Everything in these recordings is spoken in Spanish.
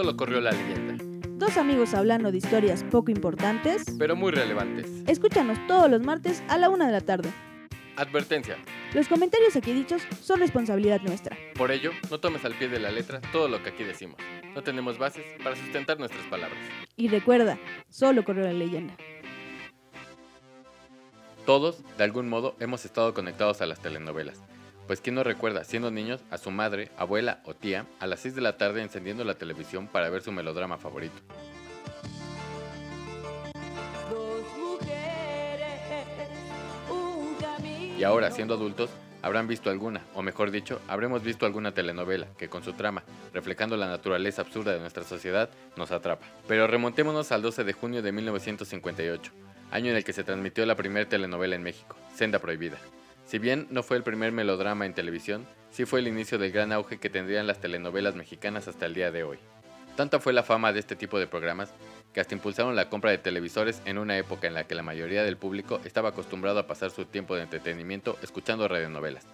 solo corrió la leyenda. Dos amigos hablando de historias poco importantes. Pero muy relevantes. Escúchanos todos los martes a la una de la tarde. Advertencia. Los comentarios aquí dichos son responsabilidad nuestra. Por ello, no tomes al pie de la letra todo lo que aquí decimos. No tenemos bases para sustentar nuestras palabras. Y recuerda, solo corrió la leyenda. Todos, de algún modo, hemos estado conectados a las telenovelas. Pues quién no recuerda, siendo niños, a su madre, abuela o tía a las 6 de la tarde encendiendo la televisión para ver su melodrama favorito. Y ahora, siendo adultos, habrán visto alguna, o mejor dicho, habremos visto alguna telenovela que con su trama, reflejando la naturaleza absurda de nuestra sociedad, nos atrapa. Pero remontémonos al 12 de junio de 1958, año en el que se transmitió la primera telenovela en México, Senda Prohibida. Si bien no fue el primer melodrama en televisión, sí fue el inicio del gran auge que tendrían las telenovelas mexicanas hasta el día de hoy. Tanta fue la fama de este tipo de programas que hasta impulsaron la compra de televisores en una época en la que la mayoría del público estaba acostumbrado a pasar su tiempo de entretenimiento escuchando radionovelas.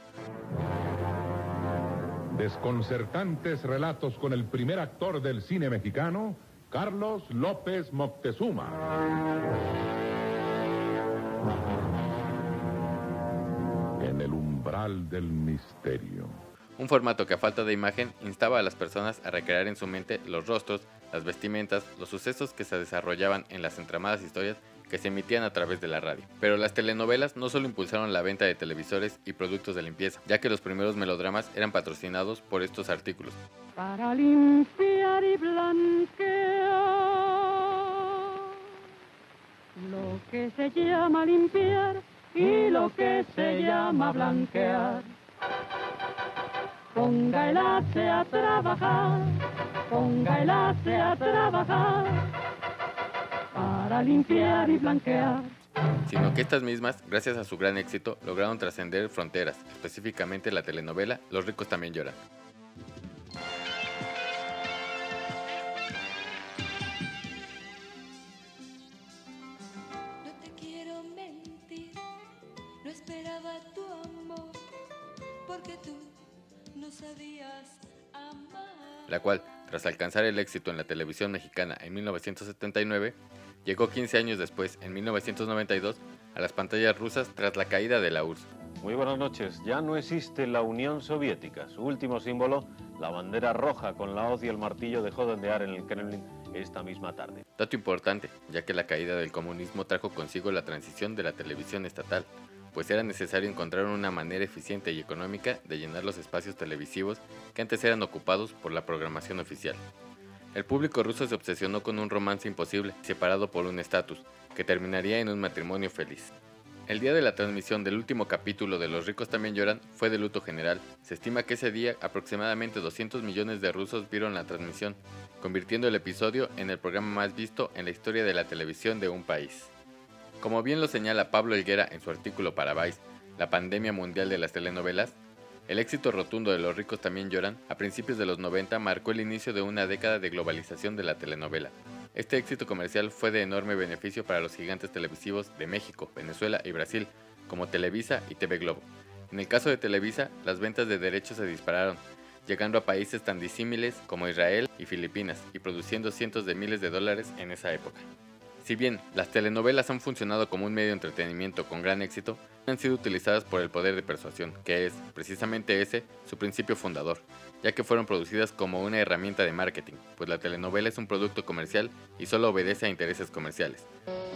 Desconcertantes relatos con el primer actor del cine mexicano, Carlos López Moctezuma. En el umbral del misterio. Un formato que a falta de imagen instaba a las personas a recrear en su mente los rostros, las vestimentas, los sucesos que se desarrollaban en las entramadas historias que se emitían a través de la radio. Pero las telenovelas no solo impulsaron la venta de televisores y productos de limpieza, ya que los primeros melodramas eran patrocinados por estos artículos. Para limpiar y blanquear lo que se llama limpiar y lo que se llama blanquear. Ponga el hace a trabajar, ponga el hace a trabajar para limpiar y blanquear. Sino que estas mismas, gracias a su gran éxito, lograron trascender fronteras, específicamente la telenovela Los ricos también lloran. La cual, tras alcanzar el éxito en la televisión mexicana en 1979, llegó 15 años después, en 1992, a las pantallas rusas tras la caída de la URSS. Muy buenas noches. Ya no existe la Unión Soviética. Su último símbolo, la bandera roja con la hoz y el martillo, dejó de ondear en el Kremlin esta misma tarde. Dato importante, ya que la caída del comunismo trajo consigo la transición de la televisión estatal, pues era necesario encontrar una manera eficiente y económica de llenar los espacios televisivos que antes eran ocupados por la programación oficial. El público ruso se obsesionó con un romance imposible, separado por un estatus, que terminaría en un matrimonio feliz. El día de la transmisión del último capítulo de Los ricos también lloran fue de luto general. Se estima que ese día aproximadamente 200 millones de rusos vieron la transmisión, convirtiendo el episodio en el programa más visto en la historia de la televisión de un país. Como bien lo señala Pablo Helguera en su artículo para Vice, La pandemia mundial de las telenovelas, el éxito rotundo de Los ricos también lloran a principios de los 90 marcó el inicio de una década de globalización de la telenovela. Este éxito comercial fue de enorme beneficio para los gigantes televisivos de México, Venezuela y Brasil, como Televisa y TV Globo. En el caso de Televisa, las ventas de derechos se dispararon, llegando a países tan disímiles como Israel y Filipinas y produciendo cientos de miles de dólares en esa época. Si bien las telenovelas han funcionado como un medio de entretenimiento con gran éxito, han sido utilizadas por el poder de persuasión, que es, precisamente ese, su principio fundador, ya que fueron producidas como una herramienta de marketing, pues la telenovela es un producto comercial y solo obedece a intereses comerciales.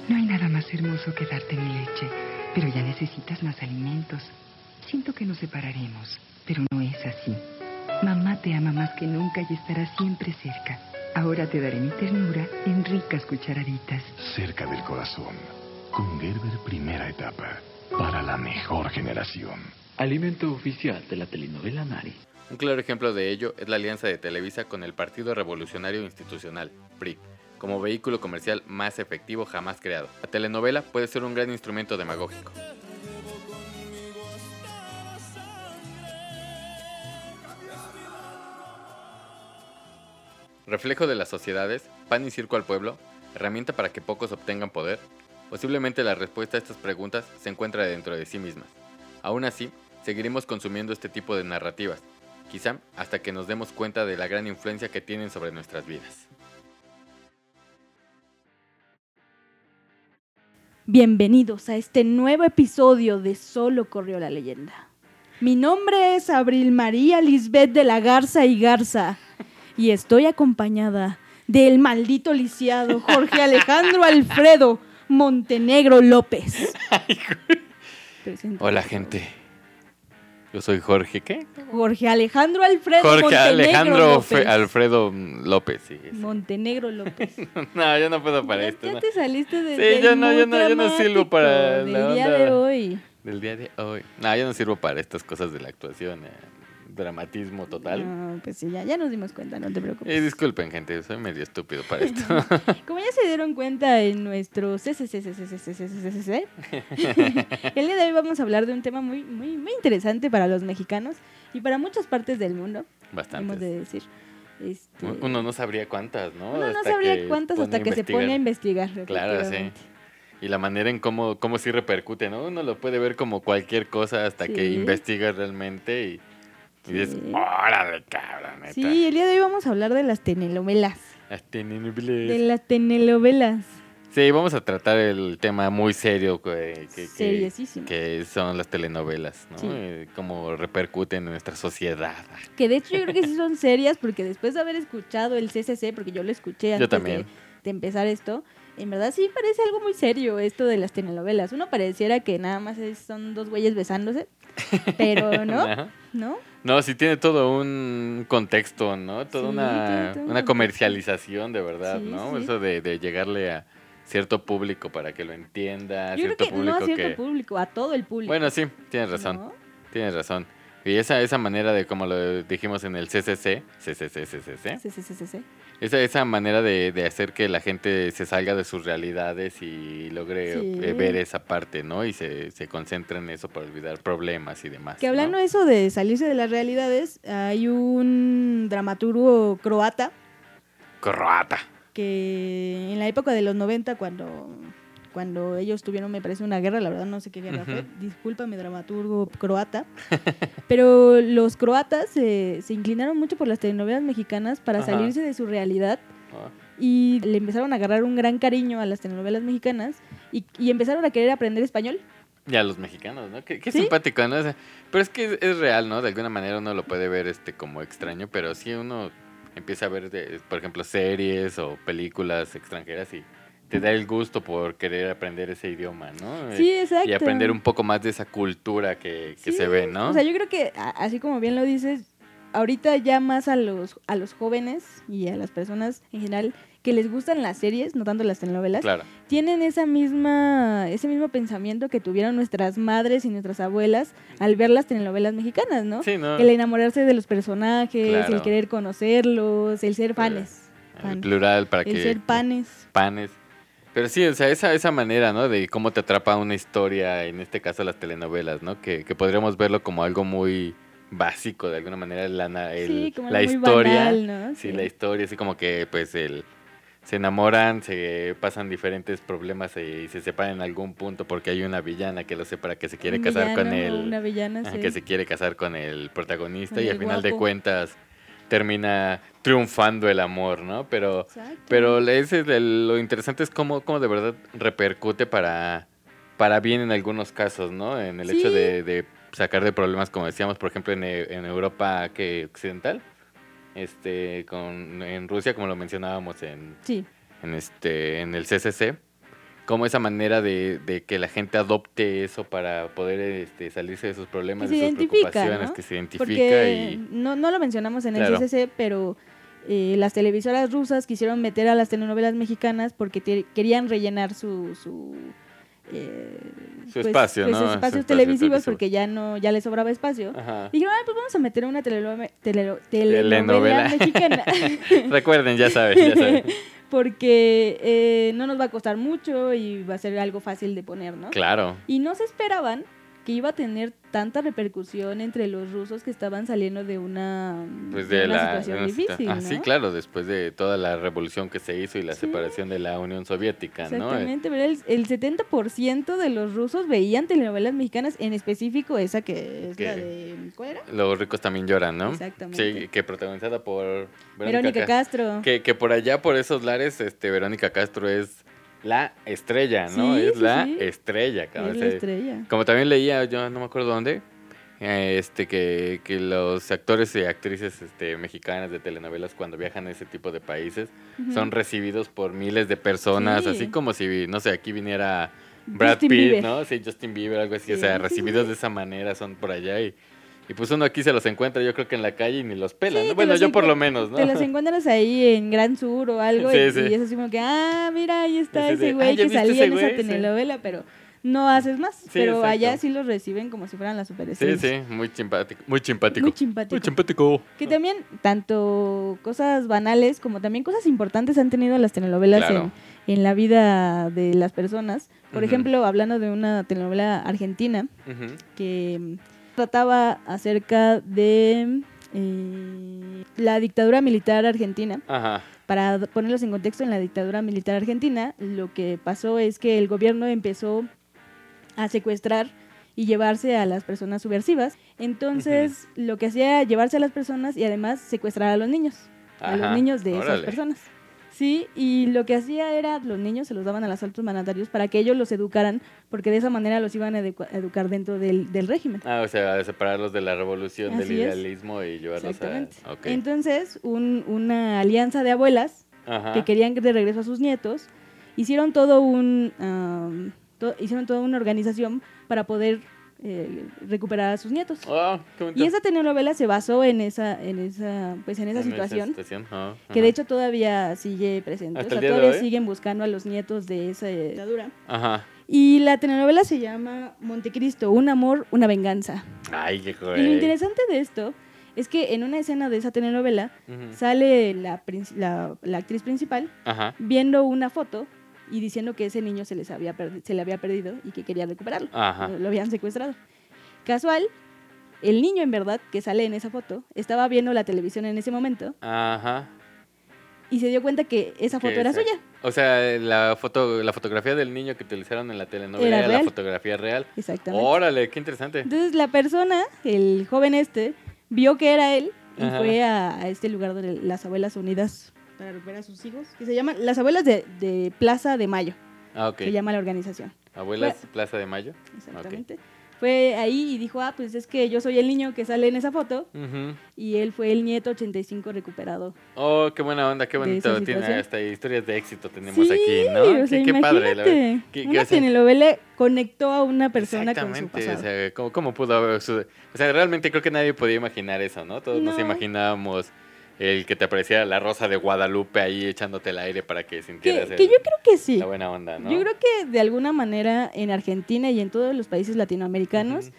No hay nada más hermoso que darte mi leche, pero ya necesitas más alimentos. Siento que nos separaremos, pero no es así. Mamá te ama más que nunca y estará siempre cerca. Ahora te daré mi ternura en ricas cucharaditas. Cerca del corazón. Con Gerber primera etapa. Para la mejor generación. Alimento oficial de la telenovela Nari. Un claro ejemplo de ello es la alianza de Televisa con el Partido Revolucionario Institucional, PRI, como vehículo comercial más efectivo jamás creado. La telenovela puede ser un gran instrumento demagógico. Reflejo de las sociedades, pan y circo al pueblo, herramienta para que pocos obtengan poder, posiblemente la respuesta a estas preguntas se encuentra dentro de sí mismas. Aún así, seguiremos consumiendo este tipo de narrativas, quizá hasta que nos demos cuenta de la gran influencia que tienen sobre nuestras vidas. Bienvenidos a este nuevo episodio de Solo corrió la leyenda. Mi nombre es Abril María Lisbeth de la Garza y Garza y estoy acompañada del maldito lisiado Jorge Alejandro Alfredo Montenegro López. Hola gente, yo soy Jorge, ¿qué? Jorge Alejandro Alfredo Jorge Montenegro Alejandro López. Alfredo López, sí. sí. Montenegro López. No, yo no puedo para ya, esto. ya no. te saliste de, Sí, del yo no, yo no, yo no sirvo para del la día onda. de hoy. Del día de hoy. No, yo no sirvo para estas cosas de la actuación. eh, dramatismo total. No, pues sí, ya, ya nos dimos cuenta, no te preocupes. Eh, disculpen, gente, soy medio estúpido para esto. Como ya se dieron cuenta en nuestro CCCCCCCCCC, el día de hoy vamos a hablar de un tema muy, muy, muy interesante para los mexicanos y para muchas partes del mundo, hemos Bastantes. de decir. Este, Uno no sabría cuántas, ¿no? uno no sabría cuántas hasta que se pone a investigar. Claro, sí. Y la manera en cómo, cómo sí repercute, ¿no? Uno lo puede ver como cualquier cosa hasta que investiga realmente y, y dices, órale, cabrón, neta. Sí, el día de hoy vamos a hablar de las telenovelas. Las telenovelas. De las telenovelas. Sí, vamos a tratar el tema muy serio que, que, que- Seriosísimo. que son las telenovelas, ¿no? Sí. Eh, cómo repercuten en nuestra sociedad. Que de hecho yo creo que sí son serias porque después de haber escuchado el CCC, porque yo lo escuché antes de, también. de empezar esto, en verdad sí parece algo muy serio esto de las telenovelas. Uno pareciera que nada más son dos güeyes besándose, pero no. ¿no? No, sí tiene todo un contexto, ¿no? Toda Sí, una, todo un una comercialización de verdad, Sí, ¿no? sí. Eso de, de llegarle a cierto público para que lo entienda, creo cierto que público no a cierto que... público, a todo el público. Bueno, sí, tienes razón, ¿no? tienes razón. Y esa, esa manera de, como lo dijimos en el CCC, CCC, CCC, sí. esa, esa manera de, de hacer que la gente se salga de sus realidades y logre Sí. eh, ver esa parte, ¿no? Y se, se concentre en eso para olvidar problemas y demás. Que ¿no? hablando eso de salirse de las realidades, hay un dramaturgo croata Croata. que en la época de los 90, cuando, cuando ellos tuvieron, me parece, una guerra, la verdad no sé qué guerra fue, Ujú. discúlpame, dramaturgo croata, pero los croatas se se inclinaron mucho por las telenovelas mexicanas para salirse de su realidad Ah. y le empezaron a agarrar un gran cariño a las telenovelas mexicanas y, y empezaron a querer aprender español. Y a los mexicanos, ¿no? Qué, qué Sí. simpático, ¿no? O sea, pero es que es, es real, ¿no? De alguna manera uno lo puede ver este como extraño, pero sí uno empieza a ver, de- por ejemplo, series o películas extranjeras y te da el gusto por querer aprender ese idioma, ¿no? Sí, Eh, exacto. Y aprender un poco más de esa cultura que, que Sí, se ve, ¿no? O sea, yo creo que, así como bien lo dices, ahorita ya más a los, a los jóvenes y a las personas en general que les gustan las series, no tanto las telenovelas, Claro. tienen esa misma, ese mismo pensamiento que tuvieron nuestras madres y nuestras abuelas al ver las telenovelas mexicanas, ¿no? Sí, ¿no? El enamorarse de los personajes, Claro. el querer conocerlos, el ser fanes. El plural para el que... ser panes. panes. Pero sí, o sea, esa, esa manera, ¿no? De cómo te atrapa una historia, en este caso las telenovelas, ¿no? Que, que podríamos verlo como algo muy básico, de alguna manera, la, el- sí, como la historia. banal, ¿no? Sí, la historia, así como que, pues, el, se enamoran, se pasan diferentes problemas y, se separan en algún punto porque hay una villana que lo separa, que se quiere Un casar con villano el... Una villana, sí. que se quiere casar con el protagonista Con y el al final de cuentas termina triunfando el amor, ¿no? Pero... Exacto. Pero le- ese es el- lo interesante es cómo, cómo de verdad repercute para, para bien en algunos casos, ¿no? En el hecho de, de sacar de problemas, como decíamos, por ejemplo, en, en Europa que occidental, este, con, en Rusia, como lo mencionábamos en, Sí. en, este, en el CCC, como esa manera de, de que la gente adopte eso para poder este, salirse de sus problemas, Que de sus preocupaciones, ¿no? que se identifica Porque y... no, no lo mencionamos en Claro. el CCC, pero eh, las televisoras rusas quisieron meter a las telenovelas mexicanas porque te- querían rellenar su... su eh, Su espacio, pues, ¿no? sus Su espacios espacio televisivos televisivo. porque ya no ya les sobraba espacio. Ajá. Dijeron, ah, pues vamos a meter una teleno- teleno- telenovela, Telenovela. mexicana. Recuerden, ya saben, ya saben. porque eh, no nos va a costar mucho y va a ser algo fácil de poner, ¿no? Claro. Y no se esperaban que iba a tener tanta repercusión entre los rusos que estaban saliendo de una, Pues de de una la... situación de una situa- difícil. ah, sí, ¿no? claro, después de toda la revolución que se hizo y la Sí. separación de la Unión Soviética, ¿no? Exactamente, pero el, el 70% de los rusos veían telenovelas mexicanas, en específico esa que es la de... ¿Cuál era? Los ricos también lloran, ¿no? Exactamente. Sí, que protagonizada por Verónica Ca- Castro. Que, que por allá, por esos lares, este, Verónica Castro es la estrella, ¿no? Sí, es sí, la sí. estrella, cabrón. Es la estrella. Como también leía, yo no me acuerdo dónde, eh, este, que, que los actores y actrices este, mexicanas de telenovelas cuando viajan a ese tipo de países son recibidos por miles de personas, Sí. así como si, no sé, aquí viniera Brad Justin Pitt, Bieber. ¿no? Sí, Justin Bieber, algo así. O sea, recibidos sí. de esa manera son por allá y, y pues uno aquí se los encuentra, yo creo que en la calle y ni los pelan, Sí, Bueno, los yo por lo menos, ¿no? Te los encuentras ahí en Gran Sur o algo Sí, y, sí. y es así como que, ah, mira, ahí está ese "Ah, güey ¿ya que salía en esa güey?" Sí. telenovela, pero no haces más. Sí, pero exacto. allá sí los reciben como si fueran las Sí, superestrellas. sí, muy simpático. Muy simpático. Muy simpático. Muy simpático. Que también tanto cosas banales como también cosas importantes han tenido las telenovelas Claro. en, en la vida de las personas. Por ejemplo, hablando de una telenovela argentina que trataba acerca de eh, la dictadura militar argentina. Ajá. Para ponerlos en contexto, en la dictadura militar argentina, lo que pasó es que el gobierno empezó a secuestrar y llevarse a las personas subversivas. Entonces, lo que hacía era llevarse a las personas y además secuestrar a los niños, a los niños de esas personas. Sí, y lo que hacía era, los niños se los daban a los altos mandatarios para que ellos los educaran, porque de esa manera los iban a edu- a educar dentro del, del régimen. Ah, o sea, separarlos de la revolución, del es. idealismo y llevarlos a... Exactamente. Ok. Entonces, un- una alianza de abuelas Ajá. que querían de regreso a sus nietos, hicieron todo un to- hicieron toda una organización para poder eh, recuperar a sus nietos. Ah, qué. Y esa telenovela se basó en esa en esa pues en esa situación, situación, ah, que ajá. de hecho todavía sigue presente, Hasta o el sea, todavía hoy. siguen buscando a los nietos de esa dictadura. Ajá. Y la telenovela se llama Montecristo, un amor, una venganza. Ay, qué Y lo interesante de esto es que en una escena de esa telenovela sale la, la, la actriz principal Ajá. viendo una foto y diciendo que ese niño se, les había se le había perdido y que quería recuperarlo. Ajá. Lo, habían secuestrado. Casual, el niño en verdad que sale en esa foto estaba viendo la televisión en ese momento Ajá. y se dio cuenta que esa foto era esa- suya. O sea, la foto, la fotografía del niño que utilizaron en la telenovela Era era, la fotografía real. Exactamente. Órale, qué interesante. Entonces la persona, el joven este, vio que era él y Ajá. fue a, a este lugar donde las abuelas unidas para recuperar a sus hijos, que se llama Las Abuelas de, de Plaza de Mayo, Ah, ok. se llama la organización. Abuelas Plaza de Mayo. Exactamente. Fue ahí y dijo, ah, pues es que yo soy el niño que sale en esa foto Ujú. y él fue el nieto 85 recuperado. Oh, qué buena onda, qué bonito. Tiene hasta historias de éxito tenemos sí, aquí, ¿no? o Qué- sea, qué, padre, la verdad. Qué- qué- Una o sea, telenovela conectó a una persona con su pasado. o sea, ¿cómo, cómo pudo haber su- O sea, realmente creo que nadie podía imaginar eso, ¿no? Todos nos No. imaginábamos el que te apareciera la rosa de Guadalupe ahí echándote el aire para que que, sintieras que el- yo creo que sí. la buena onda, ¿no? Yo creo que de alguna manera en Argentina y en todos los países latinoamericanos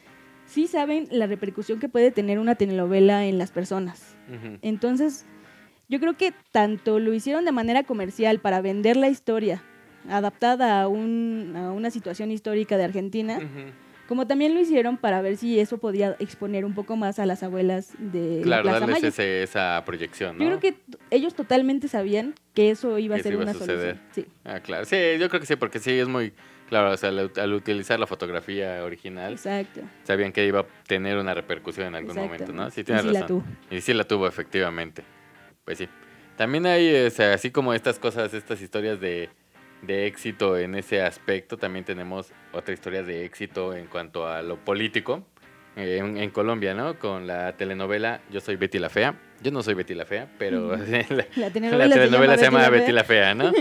sí saben la repercusión que puede tener una telenovela en las personas. Entonces, yo creo que tanto lo hicieron de manera comercial para vender la historia adaptada a, un- a una situación histórica de Argentina. Como también lo hicieron para ver si eso podía exponer un poco más a las abuelas de la Claro, Plaza darles ese- esa proyección, ¿no? Yo creo que ellos totalmente sabían que eso iba a Que ser iba a una suceder. solución. Sí. Ah, claro. Sí, yo creo que sí, porque sí, es muy... Claro, o sea, al, al utilizar la fotografía original, Exacto. sabían que iba a tener una repercusión en algún momento, ¿no? Sí, Y tienes sí la razón. tuvo. Y sí la tuvo, efectivamente. Pues sí. También hay, o sea, así como estas cosas, estas historias de, de éxito en ese aspecto, también tenemos otra historia de éxito en cuanto a lo político. en, en Colombia, ¿no? Con la telenovela Yo soy Betty la Fea. Yo no soy Betty la Fea, pero la, La la telenovela, se llama Betty la Fea, ¿no?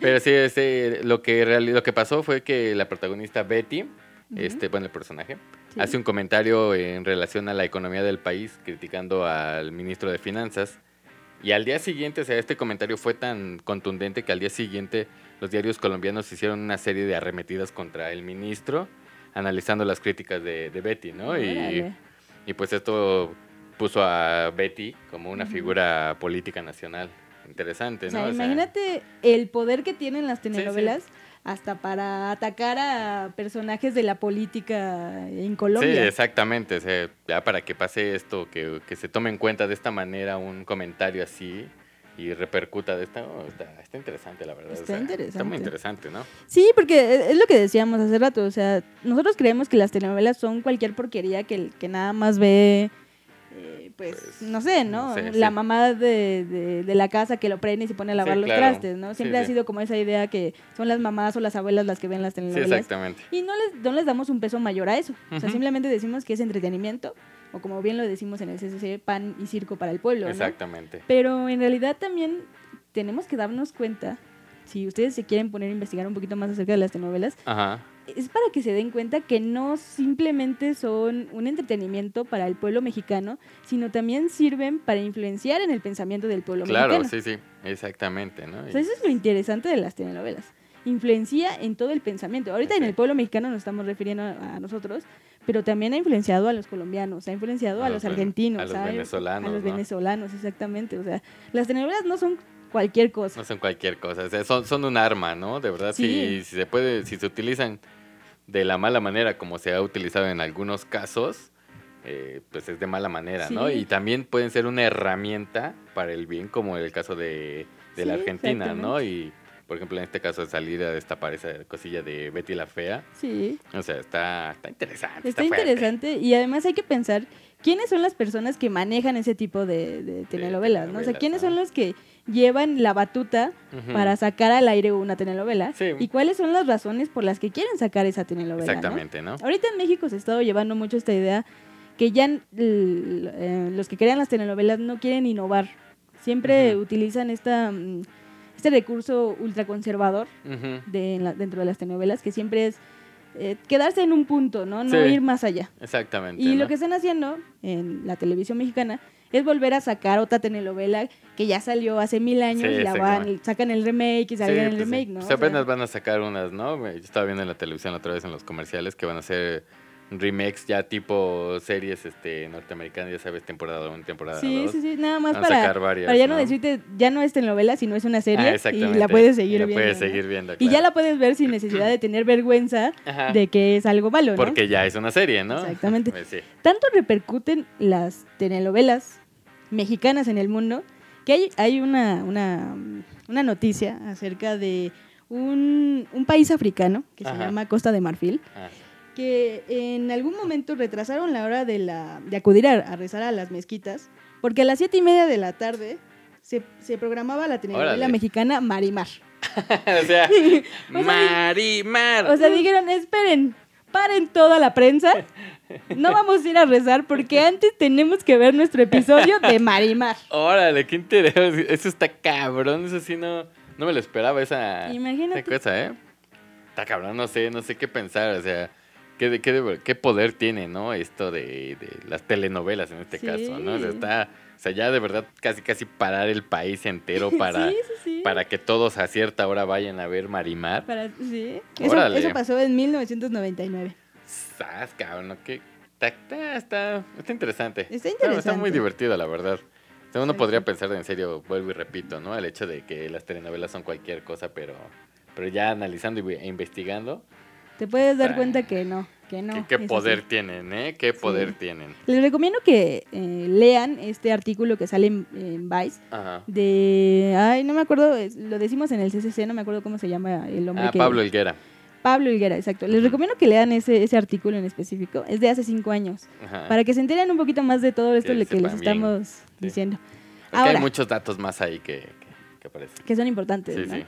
Pero sí, este, lo, que lo que pasó fue que la protagonista Betty, este, bueno, el personaje, Sí. hace un comentario en relación a la economía del país, criticando al ministro de Finanzas. Y al día siguiente, o sea, este comentario fue tan contundente que al día siguiente los diarios colombianos hicieron una serie de arremetidas contra el ministro, analizando las críticas de, de Betty, ¿no? Y, pues esto puso a Betty como una figura política nacional. Interesante, O ¿no? sea, O sea, imagínate el poder que tienen las telenovelas hasta para atacar a personajes de la política en Sí, Colombia. exactamente. o sea, ya para que pase esto, que, que se tome en cuenta de esta manera un comentario así y repercuta de esta. oh, está, está interesante, la verdad. o Está sea, Está muy interesante. interesante, ¿no? Sí, porque es lo que decíamos hace rato, o sea, nosotros creemos que las telenovelas son cualquier porquería que, que nada más ve, eh, pues, Pues, no sé, ¿no? no sé, la sí. mamá de, de- de la casa que lo prende y se pone a lavar Sí, los claro. trastes, ¿no? Sí, Siempre ha sido como esa idea que son las mamás o las abuelas las que ven las Sí, telenovelas. exactamente. y no les, no les damos un peso mayor a eso. O sea, simplemente decimos que es entretenimiento, o como bien lo decimos en el CCC, pan y circo para el pueblo, ¿no? Exactamente. Pero en realidad también tenemos que darnos cuenta, si ustedes se quieren poner a investigar un poquito más acerca de las telenovelas, Ajá. es para que se den cuenta que no simplemente son un entretenimiento para el pueblo mexicano, sino también sirven para influenciar en el pensamiento del pueblo Claro, mexicano. sí, sí. Exactamente, ¿no? O sea, eso es lo interesante de las telenovelas. Influencia en todo el pensamiento. Ahorita en Sí. el pueblo mexicano nos estamos refiriendo a, a nosotros, pero también ha influenciado a los colombianos, ha influenciado a, A los, argentinos, a los venezolanos, a los ¿no? venezolanos, exactamente. O sea, las telenovelas no son cualquier cosa. No son cualquier cosa, o sea, son, son un arma, ¿no? De verdad, Sí. si, si se puede, si se utilizan de la mala manera como se ha utilizado en algunos casos, eh, pues es de mala manera, ¿no? Y también pueden ser una herramienta para el bien, como el caso de, de la Argentina, ¿no? Y, por ejemplo, en este caso, salir a destapar esa cosilla de Betty la Fea, Sí. o sea, está, está interesante. Está interesante y además hay que pensar quiénes son las personas que manejan ese tipo de, de telenovelas, ¿no? O sea, quiénes son los que llevan la batuta para sacar al aire una telenovela Sí. y cuáles son las razones por las que quieren sacar esa telenovela, ¿no? Exactamente, ¿no? Ahorita en México se ha estado llevando mucho esta idea que ya eh, los que crean las telenovelas no quieren innovar. Siempre utilizan esta, mm, este recurso ultraconservador Ujú. de, en la- dentro de las telenovelas, que siempre es eh, quedarse en un punto, ¿no? No Sí. ir más allá. Exactamente. Y ¿no? lo que están haciendo en la televisión mexicana es volver a sacar otra telenovela que ya salió hace mil años Sí, y la van, sacan el remake y Sí, salgan el pues sí. remake, ¿no? Pues O sea, apenas van a sacar unas, ¿no? Yo estaba viendo en la televisión otra vez en los comerciales que van a hacer remakes ya tipo series este norteamericanas, ya sabes, temporada 1, temporada 2. sí, sí, sí, nada más a para, sacar varias, para ya no, ¿no? decirte, ya no es telenovela, sino es una serie Ah, y la puedes seguir la viendo. puedes seguir viendo, Y ya la puedes ver sin necesidad de tener vergüenza Ajá. de que es algo malo, ¿no? Porque ya es una serie, ¿no? Exactamente. Pues sí. tanto repercuten las telenovelas mexicanas en el mundo que hay, hay una, una, una noticia acerca de un, un país africano que se Ajá. llama Costa de Marfil, Ah, que en algún momento retrasaron la hora de, la, de acudir a, a rezar a las mezquitas, porque a las siete y media de la tarde se, se programaba la telenovela mexicana Marimar. o sea, O sea, Marimar. O sea, dijeron, esperen, paren toda la prensa, no vamos a ir a rezar porque antes tenemos que ver nuestro episodio de Marimar. Órale, qué interés. Eso está cabrón. Eso sí no, no me lo esperaba esa, Imagínate. esa cosa, ¿eh? Está cabrón, no sé, no sé qué pensar. O sea, qué, de- qué, de- qué poder tiene, ¿no? Esto de, de las telenovelas en este Sí. caso, ¿no? O sea, está, o sea, ya de verdad casi casi parar el país entero para, sí, sí, sí. para que todos a cierta hora vayan a ver Marimar. Para- sí. Eso, pasó en 1999. Sas, cabrón. ¿Qué? Está, está, está, está interesante. Está Está muy interesante. divertido, la verdad. O sea, uno podría pensar, en serio, vuelvo y repito, ¿no? El hecho de que las telenovelas son cualquier cosa, pero, pero ya analizando y e investigando, Te puedes dar Ah. cuenta que no, que no. ¿qué, poder así. tienen, ¿eh? ¿Qué poder Sí. tienen? Les recomiendo que eh, lean este artículo que sale en, en Vice Ajá. de... Ay, no me acuerdo, lo decimos en el CCC, no me acuerdo cómo se llama el hombre Ah, que... Pablo Higuera. Pablo Higuera, exacto. Les recomiendo que lean ese, ese artículo en específico. Es de hace cinco años. Ajá. Para que se enteren un poquito más de todo esto Que que les estamos Sí. diciendo. Es que hay Ahora, muchos datos más ahí que, que, que aparecen. que son importantes. Sí, ¿no? sí.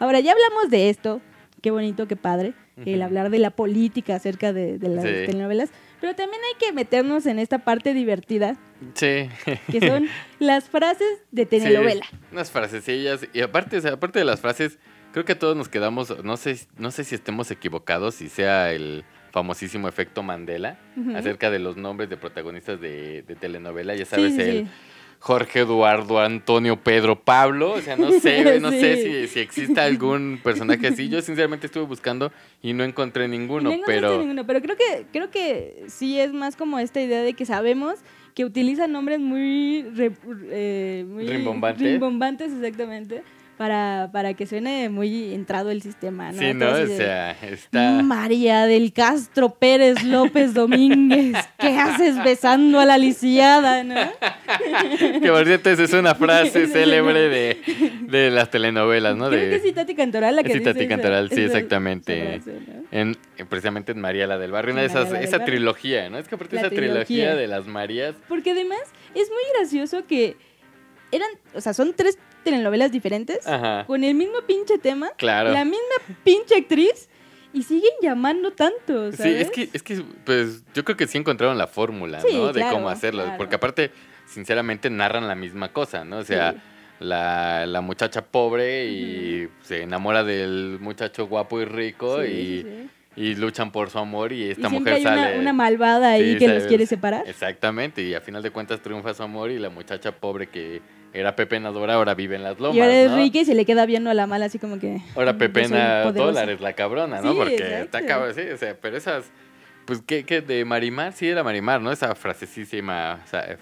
Ahora, ya hablamos de esto. Qué bonito, qué padre. El hablar de la política acerca de, de las Sí. telenovelas. Pero también hay que meternos en esta parte divertida, Sí. que son las frases de telenovela. Sí, unas frasecillas. Y aparte, o sea, aparte de las frases, creo que todos nos quedamos, no sé, no sé si estemos equivocados, si sea el famosísimo efecto Mandela, acerca de los nombres de protagonistas de, de telenovela. Ya sabes, sí, el sí. Jorge Eduardo Antonio Pedro Pablo. O sea, no sé, no sé si, si existe algún personaje así. Yo sinceramente estuve buscando y no encontré ninguno, no encontraste pero... ninguno, pero creo que, creo que sí es más como esta idea de que sabemos que utilizan nombres muy, re- eh, muy Rimbombantes. rimbombantes, exactamente, para, para que suene muy entrado el sistema, ¿no? Sí, ¿no? O sea, está... María del Castro Pérez López Domínguez, ¿qué haces besando a la lisiada, no? que por cierto, esa es una frase célebre de, de las telenovelas, ¿no? Creo de... que es Itati Cantoral la que Es dice Itati esa- Cantoral, sí, esa- exactamente. esa frase, ¿no? En, en- precisamente en María la del Barrio, una de esas, esa trilogía, ¿no? Es que aparte La esa trilogía. trilogía. de las Marías, Porque además es muy gracioso que eran, o sea, son tres telenovelas diferentes Ajá. con el mismo pinche tema, Claro. la misma pinche actriz y siguen llamando tanto, Sí, es que, es que, pues, yo creo que sí encontraron la fórmula, Sí, ¿no? De cómo hacerlo. claro. Porque aparte, sinceramente, narran la misma cosa, ¿no? O sea, Sí. la, la muchacha pobre y se enamora del muchacho guapo y rico Sí, y, sí, y luchan por su amor y esta y mujer hay sale... una malvada ahí Sí, que los quiere separar. Exactamente, y a final de cuentas triunfa su amor y la muchacha pobre que era pepenadora ahora vive en las lomas, y ahora es ¿no? rica y se le queda viendo a la mala así como que... Ahora "Yo soy pepena poderosa". dólares la cabrona, ¿no? Sí, Porque está cabrón, sí, o sea, pero esas, pues, ¿qué, qué de Marimar? Sí, era Marimar, ¿no? Esa frasecísima, o sea,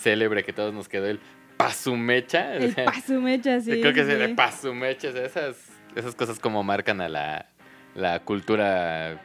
célebre que todos nos quedó, el pasumecha. o El sea, pasumecha, sí. Creo que sí, de sí. pasumecha, o sea, esas, esas cosas como marcan a la, la cultura,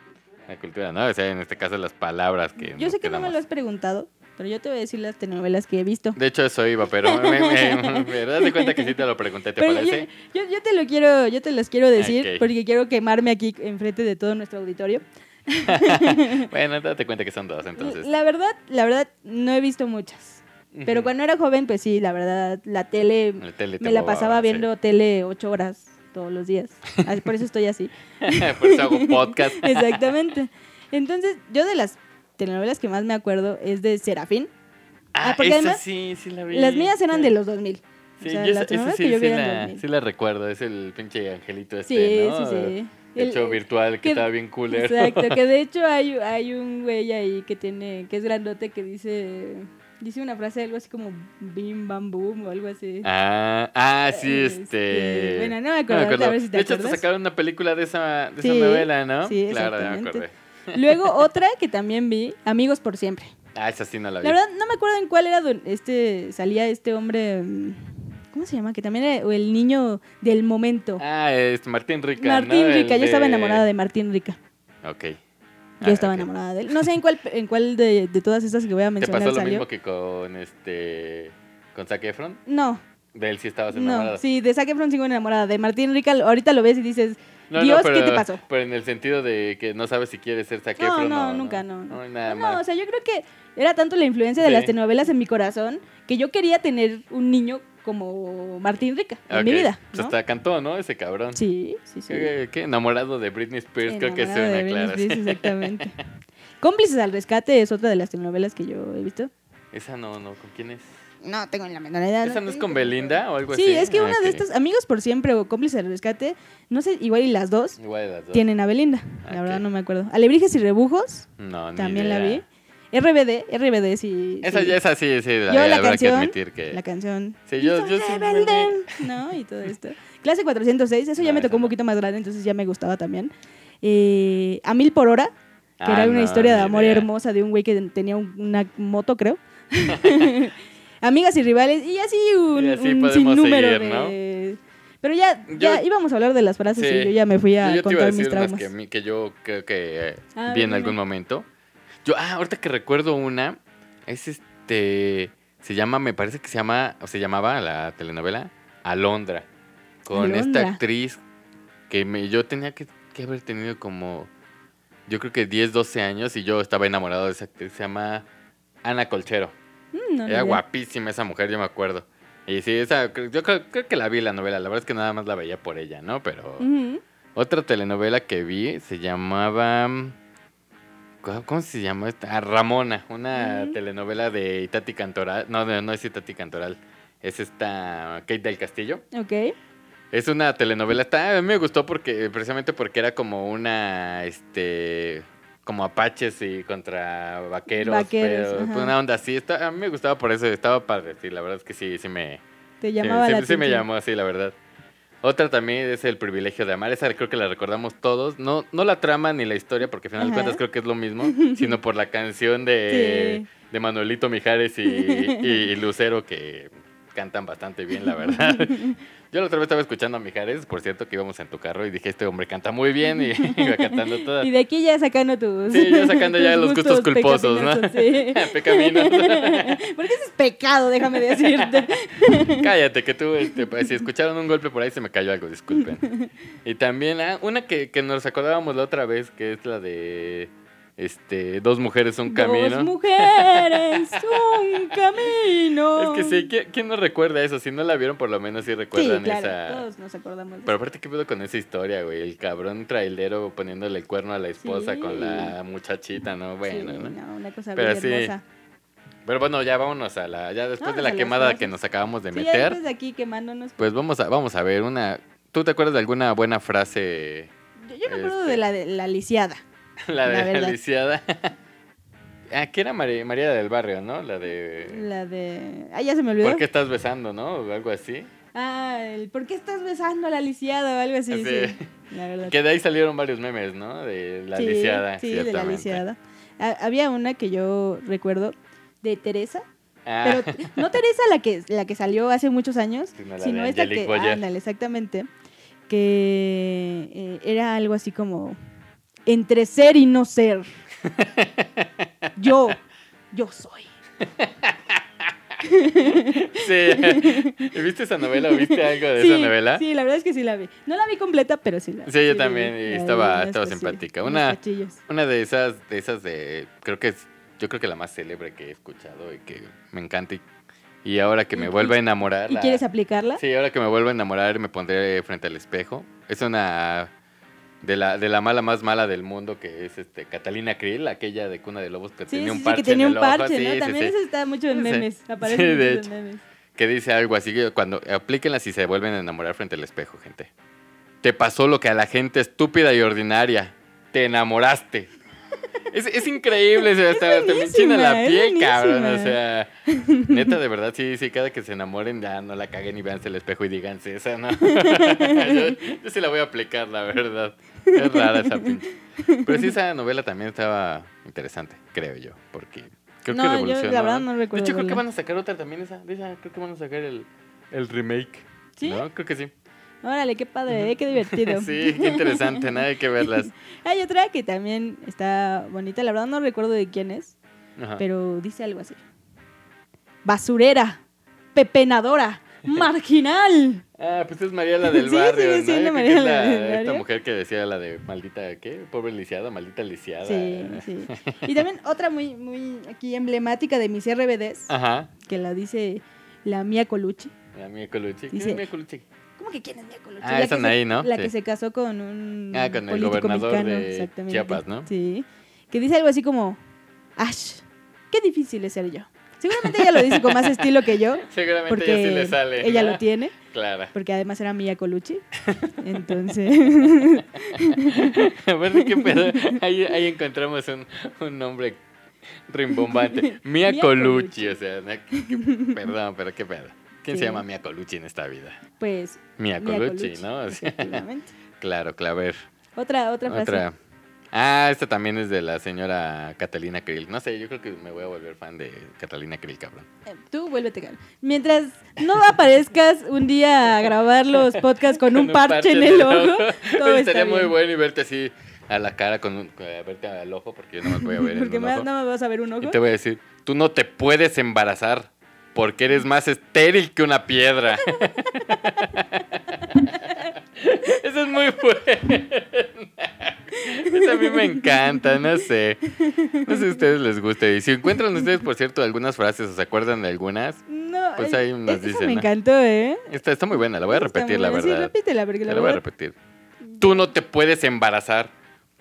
la cultura, ¿no? O sea, en este caso las palabras que Yo sé que no me lo has preguntado, pero yo te voy a decir las telenovelas que he visto. De hecho, eso iba, pero me, me, me das de cuenta que sí te lo pregunté, ¿te Pero parece? Yo, yo te lo quiero, yo te los quiero decir porque quiero quemarme aquí enfrente de todo nuestro auditorio. bueno, date cuenta que son dos, entonces. La verdad, la verdad, no he visto muchas. Pero cuando era joven, pues sí, la verdad, la tele, La tele te me la pasaba viendo tele ocho horas todos los días. Ah, Por eso estoy así. Por eso hago podcast. Exactamente. Entonces, yo de las telenovelas que más me acuerdo es de Serafín. Ah, porque esa además, sí, sí la vi. Las mías eran Sí. de los 2000. Sí, o sea, yo esa, sí, que yo sí vi la, 2000. sí la recuerdo. Es el pinche angelito este, Sí, ¿no? sí, sí. El, El- show virtual que, que- estaba bien culero. Exacto, que de hecho hay, hay un güey ahí que tiene, que es grandote que dice, dice una frase algo así como bim bam boom o algo así. Ah, ah, sí, este... Este, bueno, no me acuerdo, ahorita a ver si te de hecho, acuerdas. sacaron una película de esa, de Sí, esa novela, ¿no? sí, claro, ya me acordé. Luego otra que también vi, Amigos por siempre. Ah, esa sí no la vi. La verdad no me acuerdo en cuál era este salía este hombre mm, ¿cómo se llama? Que también era el niño del momento. Ah, es Martín Rica, Martín ¿no? El Rica, yo estaba de- enamorada de Martín Rica. Ok. Yo Ah, estaba enamorada de él. No sé en cuál en cuál de, de todas estas que voy a ¿Te mencionar pasó lo salió. mismo que con este... con Zac Efron? No, De él sí estabas enamorada. no, sí, de Zac Efron sigo enamorada. De Martín Rica ahorita lo ves y dices, No, no, Dios, pero- ¿qué te pasó? Pero en el sentido de que no sabes si quieres ser Zac No, no, nunca, no. No, nada no, o sea, yo creo que era tanto la influencia de Sí. las telenovelas en mi corazón que yo quería tener un niño como Martín Rica en mi vida. Pues ¿no? hasta cantó, ¿no? Ese cabrón. Sí, sí, sí. ¿Qué, qué? Enamorado de Britney Spears, creo que suena de Britney claro. Spears, sí. exactamente. Cómplices al rescate es otra de las telenovelas que yo he visto. Esa no, no, ¿con quién es? No tengo ni la menor idea. ¿Esa no es con Belinda o algo Sí, así? es que Ah, una de estas, Amigos por Siempre o Cómplices al Rescate, no sé, igual y las dos Igual de las dos. tienen a Belinda. Ah, La verdad ok. no me acuerdo. Alebrijes yRebujos, No, ni también la vi. RBD, RBD sí. Esa sí. ya, esa sí, sí, Yo la, la canción, que admitir que... La canción. Sí, yo- sí. ¿no? Y todo esto. Clase 406, eso ya No, me tocó un no. poquito más grande, entonces ya me gustaba también. Eh, a mil por hora, que Ah, era una no, historia de amor idea. hermosa de un güey que tenía un- una moto, creo. Amigas y rivales, y así un, Y así un podemos sinnúmero seguir, de... Pero ya, ya Yo- íbamos a hablar de las frases Sí. y yo ya me fui a Yo- yo te iba a contar mis decir unas traumas. que, que yo creo que eh, Ah, vi en algún momento. Yo, ah, ahorita que recuerdo una, es este, se llama, me parece que se llama, o se llamaba la telenovela, Alondra, con esta actriz que me, yo tenía que, que haber tenido como, yo creo que 10, 12 años y yo estaba enamorado de esa actriz, se llama Ana Colchero. Mm, no, Era guapísima esa mujer, yo me acuerdo. Y sí, esa, yo creo, creo que la vi la novela, la verdad es que nada más la veía por ella, ¿no? Pero... Otra telenovela que vi se llamaba. ¿Cómo se llama esta? Ah, Ramona, una telenovela de Itati Cantoral. No, no, no es Itati Cantoral. Es esta Kate del Castillo. Ok. Es una telenovela. Está, a mí me gustó porque precisamente porque era como una. Este. Como apaches y contra vaqueros. Vaqueros, pero ajá. una onda así. Está, a mí me gustaba por eso. Estaba padre. Sí, la verdad es que sí, sí me. Te Sí, llamaba sí, la sí me llamó así, la verdad. Otra también es El privilegio de amar. Esa creo que la recordamos todos. No, no la trama ni la historia, porque al final de cuentas creo que es lo mismo, sino por la canción de, Sí. de Manuelito Mijares y, y Lucero, que cantan bastante bien, la verdad. Yo la otra vez estaba escuchando a Mijares, por cierto, que íbamos en tu carro y dije, este hombre canta muy bien y iba cantando todas. Y de aquí ya sacando tus. Sí, ya sacando ya los gustos culposos, ¿no? sí. Pecaminos. Porque ese es pecado, déjame decirte. Cállate, que tú, este, pues, si escucharon un golpe por ahí, se me cayó algo, disculpen. Y también, ah, una que, que nos acordábamos la otra vez, que es la de, este, Dos mujeres, un camino. Dos mujeres, un camino. Es que sí, ¿quién, quién no recuerda eso? Si no la vieron, por lo menos sí Sí, recuerdan claro, esa... todos nos acordamos de Pero aparte, ¿qué pedo con esa historia, güey? El cabrón trailero poniéndole el cuerno a la esposa Sí. con la muchachita, ¿no? Bueno, Sí, ¿no? no, una cosa Pero bien sí, hermosa. Pero bueno, ya vámonos a la... Ya después de la quemada que nos acabamos de Sí, ya meter, después de aquí quemándonos. pues vamos a, vamos a ver una... ¿Tú te acuerdas de alguna buena frase? Yo, me acuerdo este- de la, de la lisiada. La La de verdad. Aliciada. ah, que era María, María del Barrio, ¿no? La de... La de. Ah, ya se me olvidó. ¿Por qué estás besando, no? O algo así. Ah, el ¿por qué estás besando a la lisiada o algo así? Sí. Sí. La verdad. Que de ahí salieron varios memes, ¿no? De la sí, lisiada, Sí, de la lisiada. Ha- había una que yo recuerdo de Teresa. Ah, Pero no Teresa la que, la que salió hace muchos años, Sino la sino de esta Angelique que. Ándale, exactamente. Que eh, era algo así como. Entre ser y no ser. Yo. Yo soy. sí. ¿Viste esa novela o viste algo de Sí, esa novela? Sí, la verdad es que sí la vi. No la vi completa, pero sí la Sí, yo también, vi. y vi estaba- estaba simpática. Una-. Una de esas, de esas de, creo que es, yo creo que la más célebre que he escuchado y que me encanta y, y ahora que me ¿Y- vuelve a enamorar. ¿Y la- quieres aplicarla? Sí, ahora que me vuelvo a enamorar me pondré frente al espejo. Es una de la, de la mala más mala del mundo que es este Catalina Krill, aquella de Cuna de Lobos que Sí, tenía sí, un sí, parche que tenía en un ojo. parche, Sí, ¿no? sí, También sí. eso está mucho en Sí. memes. Aparece Sí, de mucho en hecho. memes. Que dice algo así que cuando aplíquenla si se vuelven a enamorar frente al espejo, gente. Te pasó lo que a la gente estúpida y ordinaria. Te enamoraste. Es, es increíble, o sea, hasta, me enchina la piel, cabrón. O sea, neta, de verdad, sí, sí, cada que se enamoren ya no la caguen y véanse el espejo y díganse esa, ¿no? yo, yo sí la voy a aplicar, la verdad. Es rara esa pinche. Pero sí, esa novela también estaba interesante, creo yo, porque creo No, que yo, revolucionó. la verdad, no recuerdo De hecho, creo que van a sacar otra también esa. De esa creo que van a sacar el, el remake. ¿Sí? ¿No? Creo que sí. Órale, qué padre, ¿eh? qué divertido. Sí, qué interesante, nada que verlas. Hay otra que también está bonita, la verdad no recuerdo de quién es, Ajá. pero dice algo así. Basurera, pepenadora, marginal. Ah, pues es María la del Sí, barrio, sigue ¿no? siendo Yo creo María es la la- del Esta barrio. mujer que decía la de maldita, ¿qué? Pobre lisiada, maldita lisiada. Sí, sí. Y también otra muy, muy aquí emblemática de mis RBDs, Ajá. que la dice la Mía Colucci. La Mía Colucci. ¿Quién Dice- es Mía Colucci? ¿Cómo que quién es Mía Colucci? Ah, es Anaí, ¿no? La Sí. que se casó con un Ah, con el gobernador mexicano, de exactamente. Chiapas, ¿no? Sí. Que dice algo así como, Ash, qué difícil es ser yo. Seguramente ella lo dice con más estilo que yo, Seguramente porque ella sí le sale. ella ¿no? lo tiene, Claro. porque además era Mia Colucci. Entonces, Bueno, qué pedo. Ahí, ahí encontramos un, un nombre rimbombante. Mia Mia Colucci, Colucci. o sea, perdón, pero qué pedo. ¿Quién se llama Mia Colucci en esta vida? pues, Mia Mia Colucci, ¿no? O sea, efectivamente. claro, claro, a ver. Otra, otra frase. Otra. Ah, esta también es de la señora Catalina Krill. No sé, yo creo que me voy a volver fan de Catalina Krill, cabrón. Eh, Tú vuélvete cal- Mientras no aparezcas un día a grabar los podcasts con, un parche, en el ojo, todo estaría muy bueno y verte así a la cara con un, con- verte al ojo porque yo no me voy a ver en un más ojo. no me vas a ver un ojo. Y te voy a decir, tú no te puedes embarazar porque eres más estéril que una piedra. Eso es muy bueno. Eso a mí me encanta, no sé. No sé si a ustedes les guste. Y si encuentran ustedes, por cierto, algunas frases o se acuerdan de algunas, No, Pues ahí nos dicen, me ¿no? encantó, ¿eh? está, está muy buena, la voy a repetir, la buena. Sí, verdad. repítela, porque la la voy a verdad- repetir. Tú no te puedes embarazar